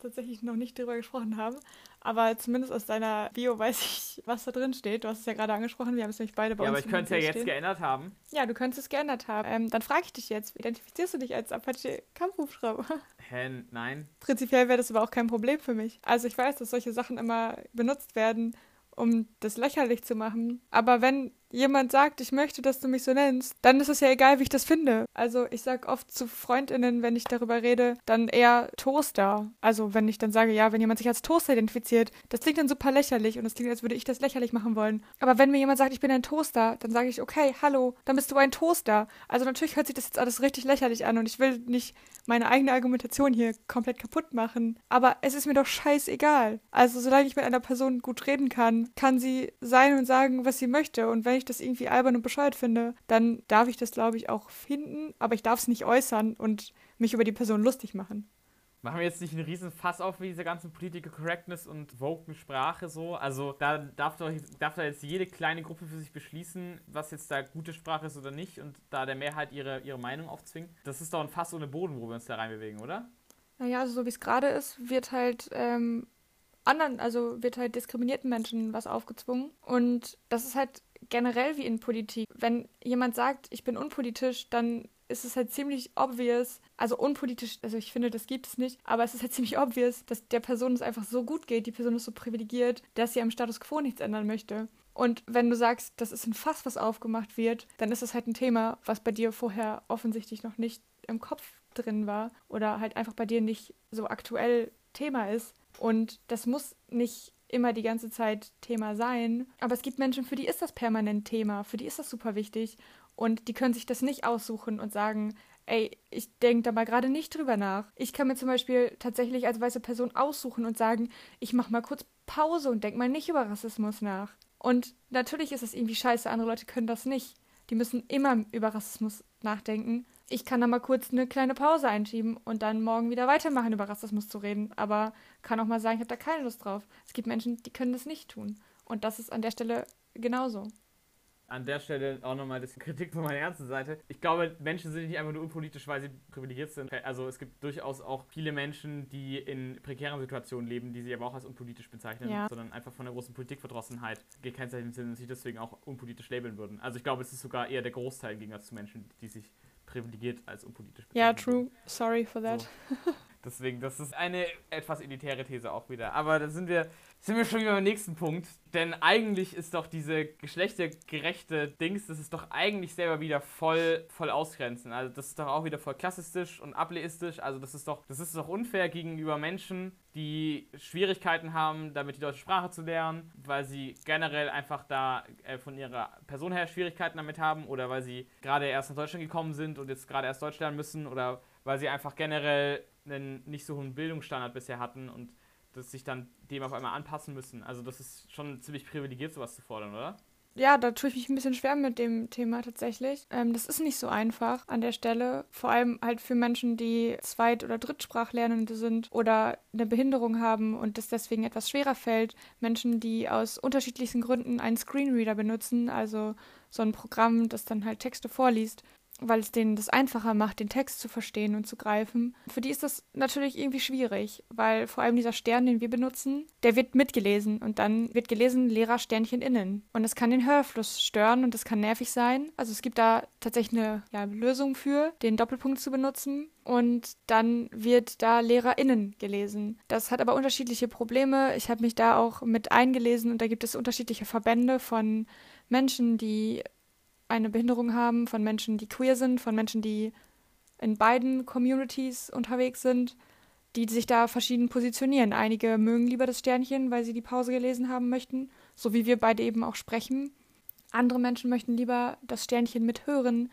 Speaker 2: tatsächlich noch nicht drüber gesprochen haben, aber zumindest aus deiner Bio weiß ich, was da drin steht. Du hast es ja gerade angesprochen, wir haben es nämlich beide bei
Speaker 1: ja,
Speaker 2: uns.
Speaker 1: Ja, aber ich könnte es ja jetzt geändert haben.
Speaker 2: Ja, du könntest es geändert haben. Ähm, dann frage ich dich jetzt, identifizierst du dich als Apache Kampfhubschrauber?
Speaker 1: Hä, nein.
Speaker 2: Prinzipiell wäre das aber auch kein Problem für mich. Also ich weiß, dass solche Sachen immer benutzt werden, um das lächerlich zu machen. Aber wenn jemand sagt, ich möchte, dass du mich so nennst, dann ist es ja egal, wie ich das finde. Also ich sag oft zu Freundinnen, wenn ich darüber rede, dann eher Toaster. Also wenn ich dann sage, ja, wenn jemand sich als Toaster identifiziert, das klingt dann super lächerlich und es klingt, als würde ich das lächerlich machen wollen. Aber wenn mir jemand sagt, ich bin ein Toaster, dann sage ich, okay, hallo, dann bist du ein Toaster. Also natürlich hört sich das jetzt alles richtig lächerlich an und ich will nicht meine eigene Argumentation hier komplett kaputt machen. Aber es ist mir doch scheißegal. Also solange ich mit einer Person gut reden kann, kann sie sein und sagen, was sie möchte. Und wenn ich das irgendwie albern und bescheuert finde, dann darf ich das, glaube ich, auch finden, aber ich darf es nicht äußern und mich über die Person lustig machen.
Speaker 1: Machen wir jetzt nicht einen riesen Fass auf wie diese ganzen Political Correctness und Woken Sprache so. Also da darf, doch, darf da jetzt jede kleine Gruppe für sich beschließen, was jetzt da gute Sprache ist oder nicht und da der Mehrheit ihre, ihre Meinung aufzwingen. Das ist doch ein Fass ohne Boden, wo wir uns da reinbewegen, oder?
Speaker 2: Naja, also so wie es gerade ist, wird halt ähm, anderen, also wird halt diskriminierten Menschen was aufgezwungen. Und das ist halt generell wie in Politik. Wenn jemand sagt, ich bin unpolitisch, dann ist es halt ziemlich obvious, also unpolitisch, also ich finde, das gibt es nicht, aber es ist halt ziemlich obvious, dass der Person es einfach so gut geht, die Person ist so privilegiert, dass sie am Status quo nichts ändern möchte. Und wenn du sagst, das ist ein Fass, was aufgemacht wird, dann ist das halt ein Thema, was bei dir vorher offensichtlich noch nicht im Kopf drin war oder halt einfach bei dir nicht so aktuell Thema ist. Und das muss nicht immer die ganze Zeit Thema sein. Aber es gibt Menschen, für die ist das permanent Thema, für die ist das super wichtig. Und die können sich das nicht aussuchen und sagen, ey, ich denke da mal gerade nicht drüber nach. Ich kann mir zum Beispiel tatsächlich als weiße Person aussuchen und sagen, ich mache mal kurz Pause und denke mal nicht über Rassismus nach. Und natürlich ist es irgendwie scheiße, andere Leute können das nicht. Die müssen immer über Rassismus nachdenken ich kann da mal kurz eine kleine Pause einschieben und dann morgen wieder weitermachen, über Rassismus zu reden. Aber kann auch mal sagen, ich habe da keine Lust drauf. Es gibt Menschen, die können das nicht tun. Und das ist an der Stelle genauso
Speaker 1: an der Stelle auch nochmal das Kritik von meiner ernsten Seite. Ich glaube, Menschen sind nicht einfach nur unpolitisch, weil sie privilegiert sind. Also es gibt durchaus auch viele Menschen, die in prekären Situationen leben, die sie aber auch als unpolitisch bezeichnen, ja. sondern einfach von der großen Politikverdrossenheit gekennzeichnet sind und sich deswegen auch unpolitisch labeln würden. Also ich glaube, es ist sogar eher der Großteil im Gegensatz zu Menschen, die sich privilegiert als unpolitisch.
Speaker 2: Ja, true. Sorry for that.
Speaker 1: So. Deswegen, das ist eine etwas elitäre These auch wieder. Aber da sind wir, sind wir schon wieder beim nächsten Punkt. Denn eigentlich ist doch diese geschlechtergerechte Dings, das ist doch eigentlich selber wieder voll, voll ausgrenzen. Also das ist doch auch wieder voll klassistisch und ableistisch. Also das ist doch, das ist doch unfair gegenüber Menschen, die Schwierigkeiten haben, damit die deutsche Sprache zu lernen, weil sie generell einfach da äh, von ihrer Person her Schwierigkeiten damit haben oder weil sie gerade erst nach Deutschland gekommen sind und jetzt gerade erst Deutsch lernen müssen oder weil sie einfach generell einen nicht so hohen Bildungsstandard bisher hatten und dass sich dann dem auf einmal anpassen müssen. Also das ist schon ziemlich privilegiert, sowas zu fordern, oder?
Speaker 2: Ja, da tue ich mich ein bisschen schwer mit dem Thema tatsächlich. Ähm, das ist nicht so einfach an der Stelle. Vor allem halt für Menschen, die Zweit- oder Drittsprachlernende sind oder eine Behinderung haben und das deswegen etwas schwerer fällt. Menschen, die aus unterschiedlichsten Gründen einen Screenreader benutzen, also so ein Programm, das dann halt Texte vorliest weil es denen das einfacher macht, den Text zu verstehen und zu greifen. Für die ist das natürlich irgendwie schwierig, weil vor allem dieser Stern, den wir benutzen, der wird mitgelesen und dann wird gelesen Lehrer Sternchen innen. Und das kann den Hörfluss stören und das kann nervig sein. Also es gibt da tatsächlich eine ja, Lösung für, den Doppelpunkt zu benutzen und dann wird da LehrerInnen gelesen. Das hat aber unterschiedliche Probleme. Ich habe mich da auch mit eingelesen und da gibt es unterschiedliche Verbände von Menschen, die eine Behinderung haben, von Menschen, die queer sind, von Menschen, die in beiden Communities unterwegs sind, die sich da verschieden positionieren. Einige mögen lieber das Sternchen, weil sie die Pause gelesen haben möchten, so wie wir beide eben auch sprechen. Andere Menschen möchten lieber das Sternchen mithören,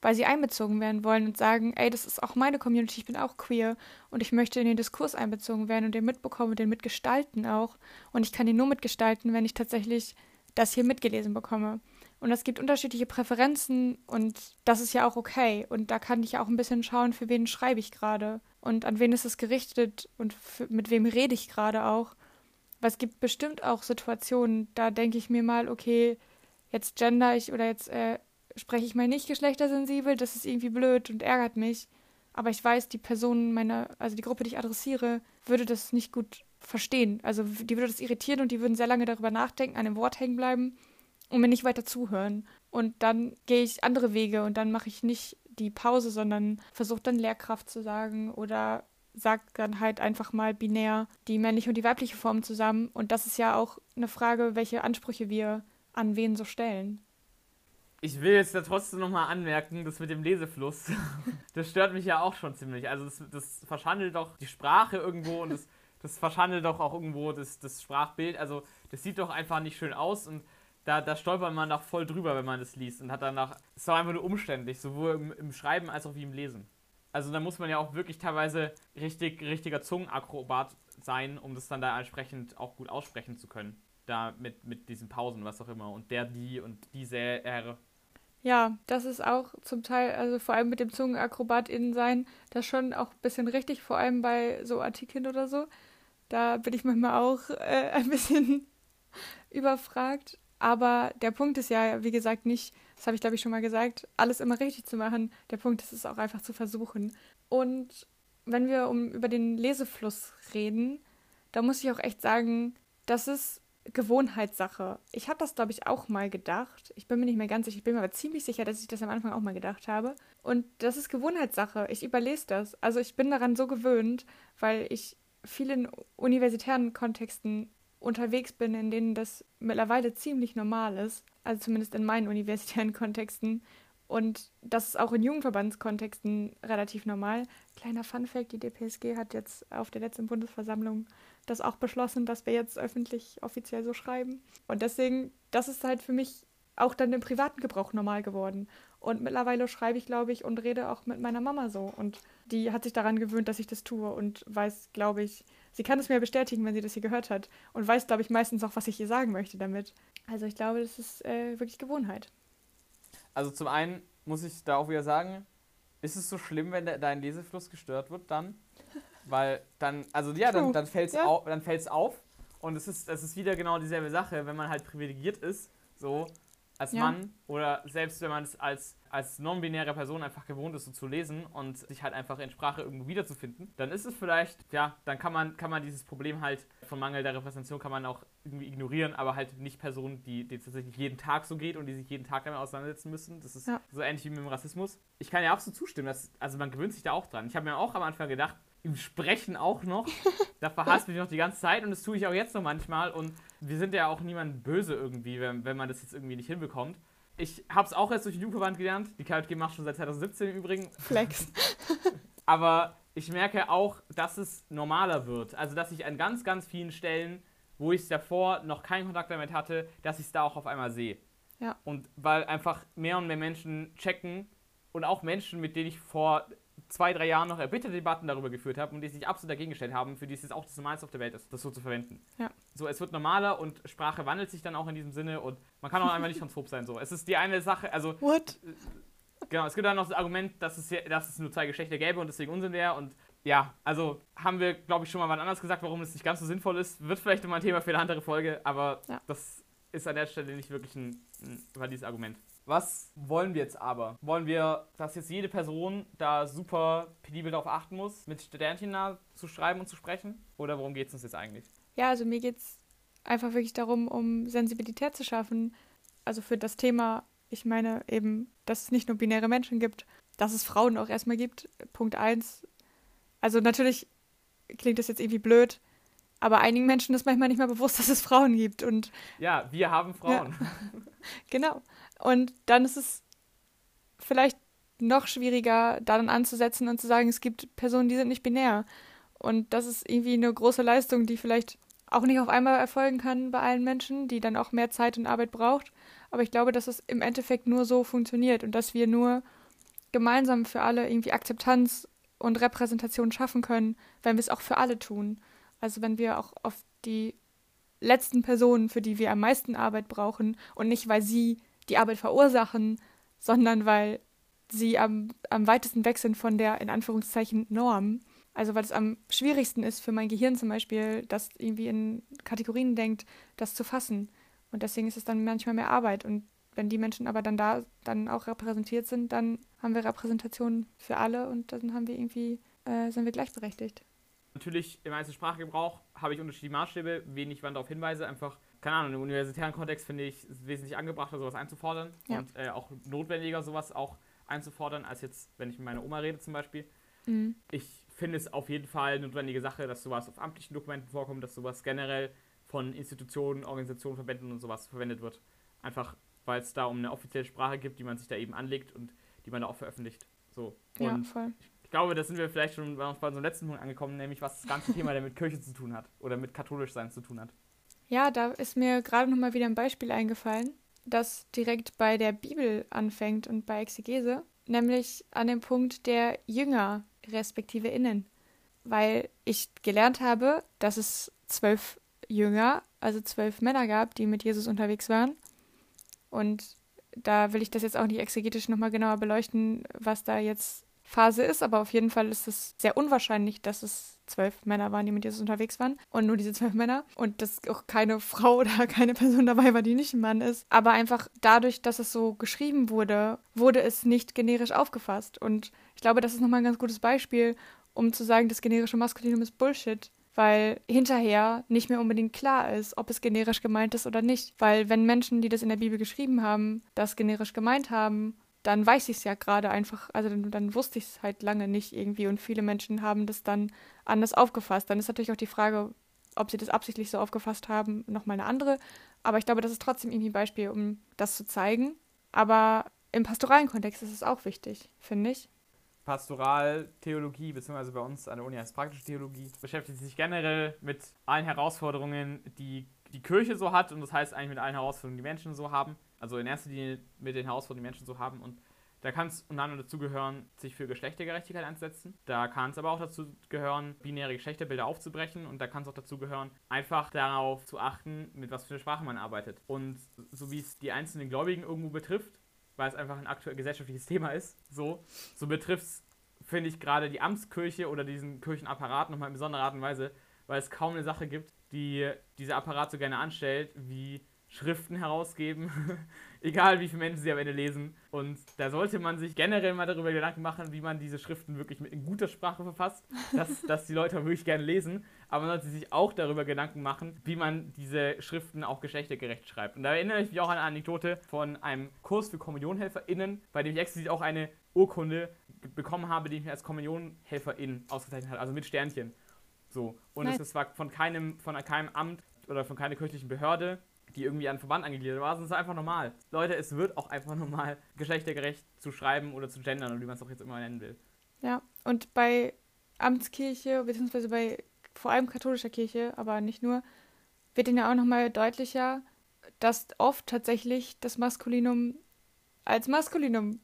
Speaker 2: weil sie einbezogen werden wollen und sagen, ey, das ist auch meine Community, ich bin auch queer und ich möchte in den Diskurs einbezogen werden und den mitbekommen und den mitgestalten auch. Und ich kann den nur mitgestalten, wenn ich tatsächlich das hier mitgelesen bekomme. Und es gibt unterschiedliche Präferenzen und das ist ja auch okay. Und da kann ich auch ein bisschen schauen, für wen schreibe ich gerade und an wen ist es gerichtet und für, mit wem rede ich gerade auch. Weil es gibt bestimmt auch Situationen, da denke ich mir mal, okay, jetzt gender ich oder jetzt äh, spreche ich mal nicht geschlechtersensibel, das ist irgendwie blöd und ärgert mich. Aber ich weiß, die Person meiner, also die Gruppe, die ich adressiere, würde das nicht gut verstehen. Also die würde das irritieren und die würden sehr lange darüber nachdenken, an dem Wort hängen bleiben und mir nicht weiter zuhören. Und dann gehe ich andere Wege und dann mache ich nicht die Pause, sondern versuche dann Lehrkraft zu sagen oder sagt dann halt einfach mal binär die männliche und die weibliche Form zusammen. Und das ist ja auch eine Frage, welche Ansprüche wir an wen so stellen.
Speaker 1: Ich will jetzt da trotzdem nochmal anmerken, das mit dem Lesefluss, das stört mich ja auch schon ziemlich. Also das, das verschandelt doch die Sprache irgendwo und das, das verschandelt doch auch irgendwo das, das Sprachbild. Also das sieht doch einfach nicht schön aus und da, da stolpert man nach voll drüber, wenn man das liest und hat danach, ist doch einfach nur umständlich, sowohl im, im, Schreiben als auch wie im Lesen. Also da muss man ja auch wirklich teilweise richtig, richtiger Zungenakrobat sein, um das dann da entsprechend auch gut aussprechen zu können. Da mit, mit diesen Pausen, was auch immer. Und der, die und diese, er.
Speaker 2: Ja, das ist auch zum Teil, also vor allem mit dem ZungenakrobatInnen sein, das schon auch ein bisschen richtig, vor allem bei so Artikeln oder so. Da bin ich manchmal auch äh, ein bisschen überfragt. Aber der Punkt ist ja, wie gesagt, nicht, das habe ich glaube ich schon mal gesagt, alles immer richtig zu machen. Der Punkt ist es auch einfach zu versuchen. Und wenn wir um, über den Lesefluss reden, da muss ich auch echt sagen, das ist Gewohnheitssache. Ich habe das, glaube ich, auch mal gedacht. Ich bin mir nicht mehr ganz sicher, ich bin mir aber ziemlich sicher, dass ich das am Anfang auch mal gedacht habe. Und das ist Gewohnheitssache. Ich überlese das. Also ich bin daran so gewöhnt, weil ich vielen universitären Kontexten unterwegs bin, in denen das mittlerweile ziemlich normal ist, also zumindest in meinen universitären Kontexten. Und das ist auch in Jugendverbandskontexten relativ normal. Kleiner Funfact, die DPSG hat jetzt auf der letzten Bundesversammlung das auch beschlossen, dass wir jetzt öffentlich offiziell so schreiben. Und deswegen, das ist halt für mich auch dann im privaten Gebrauch normal geworden. Und mittlerweile schreibe ich, glaube ich, und rede auch mit meiner Mama so. Und die hat sich daran gewöhnt, dass ich das tue und weiß, glaube ich, sie kann es mir bestätigen, wenn sie das hier gehört hat. Und weiß, glaube ich, meistens auch, was ich ihr sagen möchte damit. Also ich glaube, das ist äh, wirklich Gewohnheit.
Speaker 1: Also zum einen muss ich da auch wieder sagen, ist es so schlimm, wenn de dein Lesefluss gestört wird dann? Weil dann, also ja, dann, dann fällt es ja. auf, auf und es ist, es ist wieder genau dieselbe Sache, wenn man halt privilegiert ist, so, als ja. Mann oder selbst wenn man es als, als non-binäre Person einfach gewohnt ist, so zu lesen und sich halt einfach in Sprache irgendwo wiederzufinden, dann ist es vielleicht, ja, dann kann man, kann man dieses Problem halt von Mangel der Repräsentation kann man auch irgendwie ignorieren, aber halt nicht Personen, die, die tatsächlich jeden Tag so geht und die sich jeden Tag damit auseinandersetzen müssen. Das ist ja. so ähnlich wie mit dem Rassismus. Ich kann ja absolut zustimmen, dass, also man gewöhnt sich da auch dran. Ich habe mir auch am Anfang gedacht, im Sprechen auch noch. da verhasst mich noch die ganze Zeit und das tue ich auch jetzt noch manchmal. Und wir sind ja auch niemand böse irgendwie, wenn, wenn man das jetzt irgendwie nicht hinbekommt. Ich habe es auch erst durch den Jugendverband gelernt. Die KJG macht schon seit 2017 im Übrigen.
Speaker 2: Flex.
Speaker 1: Aber ich merke auch, dass es normaler wird. Also, dass ich an ganz, ganz vielen Stellen, wo ich es davor noch keinen Kontakt damit hatte, dass ich es da auch auf einmal sehe.
Speaker 2: Ja.
Speaker 1: Und weil einfach mehr und mehr Menschen checken und auch Menschen, mit denen ich vor zwei, drei Jahren noch erbitterte Debatten darüber geführt habe und die sich absolut dagegen gestellt haben, für die es auch das Normalste auf der Welt ist, das so zu verwenden.
Speaker 2: Ja.
Speaker 1: So, es wird normaler und Sprache wandelt sich dann auch in diesem Sinne und man kann auch einmal nicht transphob sein. So, es ist die eine Sache, also.
Speaker 2: What?
Speaker 1: Genau, es gibt dann noch das Argument, dass es, dass es nur zwei Geschlechter gäbe und deswegen Unsinn wäre und ja, also haben wir, glaube ich, schon mal wann anders gesagt, warum es nicht ganz so sinnvoll ist. Wird vielleicht nochmal ein Thema für eine andere Folge, aber ja. das ist an der Stelle nicht wirklich ein, ein valides Argument. Was wollen wir jetzt aber? Wollen wir, dass jetzt jede Person da super penibel darauf achten muss, mit Sternchen zu schreiben und zu sprechen? Oder worum geht es uns jetzt eigentlich?
Speaker 2: Ja, also mir geht es einfach wirklich darum, um Sensibilität zu schaffen. Also für das Thema, ich meine eben, dass es nicht nur binäre Menschen gibt, dass es Frauen auch erstmal gibt. Punkt eins. Also natürlich klingt das jetzt irgendwie blöd, aber einigen Menschen ist manchmal nicht mehr bewusst, dass es Frauen gibt. Und
Speaker 1: ja, wir haben Frauen.
Speaker 2: Ja. genau. Und dann ist es vielleicht noch schwieriger, da dann anzusetzen und zu sagen, es gibt Personen, die sind nicht binär. Und das ist irgendwie eine große Leistung, die vielleicht auch nicht auf einmal erfolgen kann bei allen Menschen, die dann auch mehr Zeit und Arbeit braucht. aber ich glaube, dass es im Endeffekt nur so funktioniert und dass wir nur gemeinsam für alle irgendwie Akzeptanz und Repräsentation schaffen können, wenn wir es auch für alle tun. Also wenn wir auch auf die letzten Personen, für die wir am meisten Arbeit brauchen und nicht, weil sie die Arbeit verursachen, sondern weil sie am, am weitesten weg sind von der, in Anführungszeichen, Norm. Also weil es am schwierigsten ist für mein Gehirn zum Beispiel, das irgendwie in Kategorien denkt, das zu fassen. Und deswegen ist es dann manchmal mehr Arbeit. Und wenn die Menschen aber dann da dann auch repräsentiert sind, dann haben wir Repräsentation für alle und dann haben wir irgendwie, äh, sind wir gleichberechtigt.
Speaker 1: Natürlich im Einzelsprachgebrauch habe ich unterschiedliche Maßstäbe, wen ich wann darauf hinweise. Einfach, keine Ahnung, im universitären Kontext finde ich es wesentlich angebrachter, sowas einzufordern ja. und äh, auch notwendiger, sowas auch einzufordern, als jetzt, wenn ich mit meiner Oma rede zum Beispiel. Mhm. Ich finde es auf jeden Fall eine notwendige Sache, dass sowas auf amtlichen Dokumenten vorkommt, dass sowas generell von Institutionen, Organisationen, Verbänden und sowas verwendet wird. Einfach, weil es da um eine offizielle Sprache gibt, die man sich da eben anlegt und die man da auch veröffentlicht. So. Und ja, voll. Ich glaube, da sind wir vielleicht schon bei unserem letzten Punkt angekommen, nämlich was das ganze Thema der mit Kirche zu tun hat oder mit katholisch sein zu tun hat.
Speaker 2: Ja, da ist mir gerade noch mal wieder ein Beispiel eingefallen, das direkt bei der Bibel anfängt und bei Exegese, nämlich an dem Punkt der Jünger respektive Innen. Weil ich gelernt habe, dass es zwölf Jünger, also zwölf Männer gab, die mit Jesus unterwegs waren. Und da will ich das jetzt auch nicht exegetisch nochmal genauer beleuchten, was da jetzt Phase ist, aber auf jeden Fall ist es sehr unwahrscheinlich, dass es zwölf Männer waren, die mit Jesus unterwegs waren und nur diese zwölf Männer und dass auch keine Frau oder keine Person dabei war, die nicht ein Mann ist. Aber einfach dadurch, dass es so geschrieben wurde, wurde es nicht generisch aufgefasst und ich glaube, das ist nochmal ein ganz gutes Beispiel, um zu sagen, das generische Maskulinum ist Bullshit weil hinterher nicht mehr unbedingt klar ist, ob es generisch gemeint ist oder nicht. Weil wenn Menschen, die das in der Bibel geschrieben haben, das generisch gemeint haben dann weiß ich es ja gerade einfach, also dann, dann wusste ich es halt lange nicht irgendwie und viele Menschen haben das dann anders aufgefasst. Dann ist natürlich auch die Frage, ob sie das absichtlich so aufgefasst haben, nochmal eine andere. Aber ich glaube, das ist trotzdem irgendwie ein Beispiel, um das zu zeigen. Aber im pastoralen Kontext ist es auch wichtig, finde ich.
Speaker 1: Pastoraltheologie, beziehungsweise bei uns an der Uni heißt praktische Theologie, beschäftigt sich generell mit allen Herausforderungen, die die Kirche so hat und das heißt eigentlich mit allen Herausforderungen, die Menschen so haben. Also in erster Linie mit den Herausforderungen, die Menschen so haben. Und da kann es unter anderem dazu gehören, sich für Geschlechtergerechtigkeit einzusetzen. Da kann es aber auch dazu gehören, binäre Geschlechterbilder aufzubrechen. Und da kann es auch dazu gehören, einfach darauf zu achten, mit was für einer Sprache man arbeitet. Und so wie es die einzelnen Gläubigen irgendwo betrifft, weil es einfach ein aktuell gesellschaftliches Thema ist, so, so betrifft es, finde ich, gerade die Amtskirche oder diesen Kirchenapparat nochmal in besonderer Art und Weise, weil es kaum eine Sache gibt, die dieser Apparat so gerne anstellt, wie Schriften herausgeben, egal wie viele Menschen sie am Ende lesen. Und da sollte man sich generell mal darüber Gedanken machen, wie man diese Schriften wirklich mit in guter Sprache verfasst, dass, dass die Leute wirklich gerne lesen. Aber man sollte sich auch darüber Gedanken machen, wie man diese Schriften auch geschlechtergerecht schreibt. Und da erinnere ich mich auch an eine Anekdote von einem Kurs für KommunionhelferInnen, bei dem ich explizit auch eine Urkunde bekommen habe, die ich mir als KommunionhelferInnen ausgezeichnet habe, also mit Sternchen. So. Und nice. es war von keinem, von keinem Amt oder von keiner kirchlichen Behörde die irgendwie an Verband angegliedert war, sondern es ist einfach normal. Leute, es wird auch einfach normal, geschlechtergerecht zu schreiben oder zu gendern oder wie man es auch jetzt immer nennen will.
Speaker 2: Ja, und bei Amtskirche, beziehungsweise bei vor allem katholischer Kirche, aber nicht nur, wird ihnen ja auch nochmal deutlicher, dass oft tatsächlich das Maskulinum als Maskulinum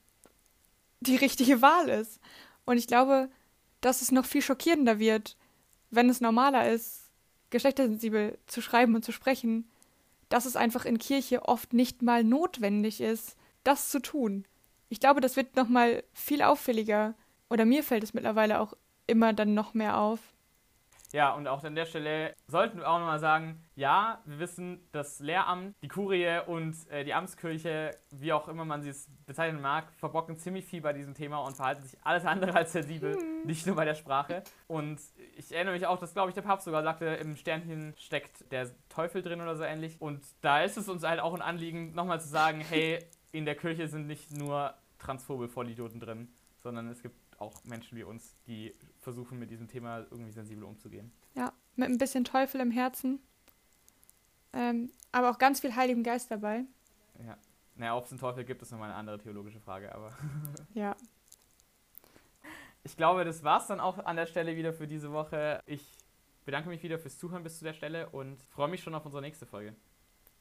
Speaker 2: die richtige Wahl ist. Und ich glaube, dass es noch viel schockierender wird, wenn es normaler ist, geschlechtersensibel zu schreiben und zu sprechen, dass es einfach in Kirche oft nicht mal notwendig ist, das zu tun. Ich glaube, das wird noch mal viel auffälliger oder mir fällt es mittlerweile auch immer dann noch mehr auf.
Speaker 1: Ja, und auch an der Stelle sollten wir auch nochmal sagen, ja, wir wissen, das Lehramt, die Kurie und äh, die Amtskirche, wie auch immer man sie es bezeichnen mag, verbocken ziemlich viel bei diesem Thema und verhalten sich alles andere als sensibel, hm. nicht nur bei der Sprache. Und ich erinnere mich auch, dass, glaube ich, der Papst sogar sagte, im Sternchen steckt der Teufel drin oder so ähnlich. Und da ist es uns halt auch ein Anliegen, nochmal zu sagen, hey, in der Kirche sind nicht nur transphobe Vollidioten drin, sondern es gibt auch Menschen wie uns, die versuchen, mit diesem Thema irgendwie sensibel umzugehen.
Speaker 2: Ja, mit ein bisschen Teufel im Herzen. Ähm, aber auch ganz viel Heiligen Geist dabei.
Speaker 1: Ja. Naja, ob es einen Teufel gibt, ist nochmal eine andere theologische Frage, aber.
Speaker 2: ja.
Speaker 1: Ich glaube, das war es dann auch an der Stelle wieder für diese Woche. Ich bedanke mich wieder fürs Zuhören bis zu der Stelle und freue mich schon auf unsere nächste Folge.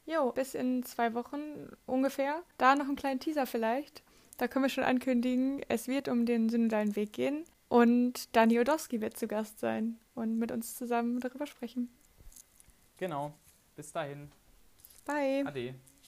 Speaker 2: Jo, bis in zwei Wochen ungefähr. Da noch einen kleinen Teaser vielleicht. Da können wir schon ankündigen, es wird um den synodalen Weg gehen und Dani Odowski wird zu Gast sein und mit uns zusammen darüber sprechen.
Speaker 1: Genau. Bis dahin.
Speaker 2: Bye.
Speaker 1: Ade.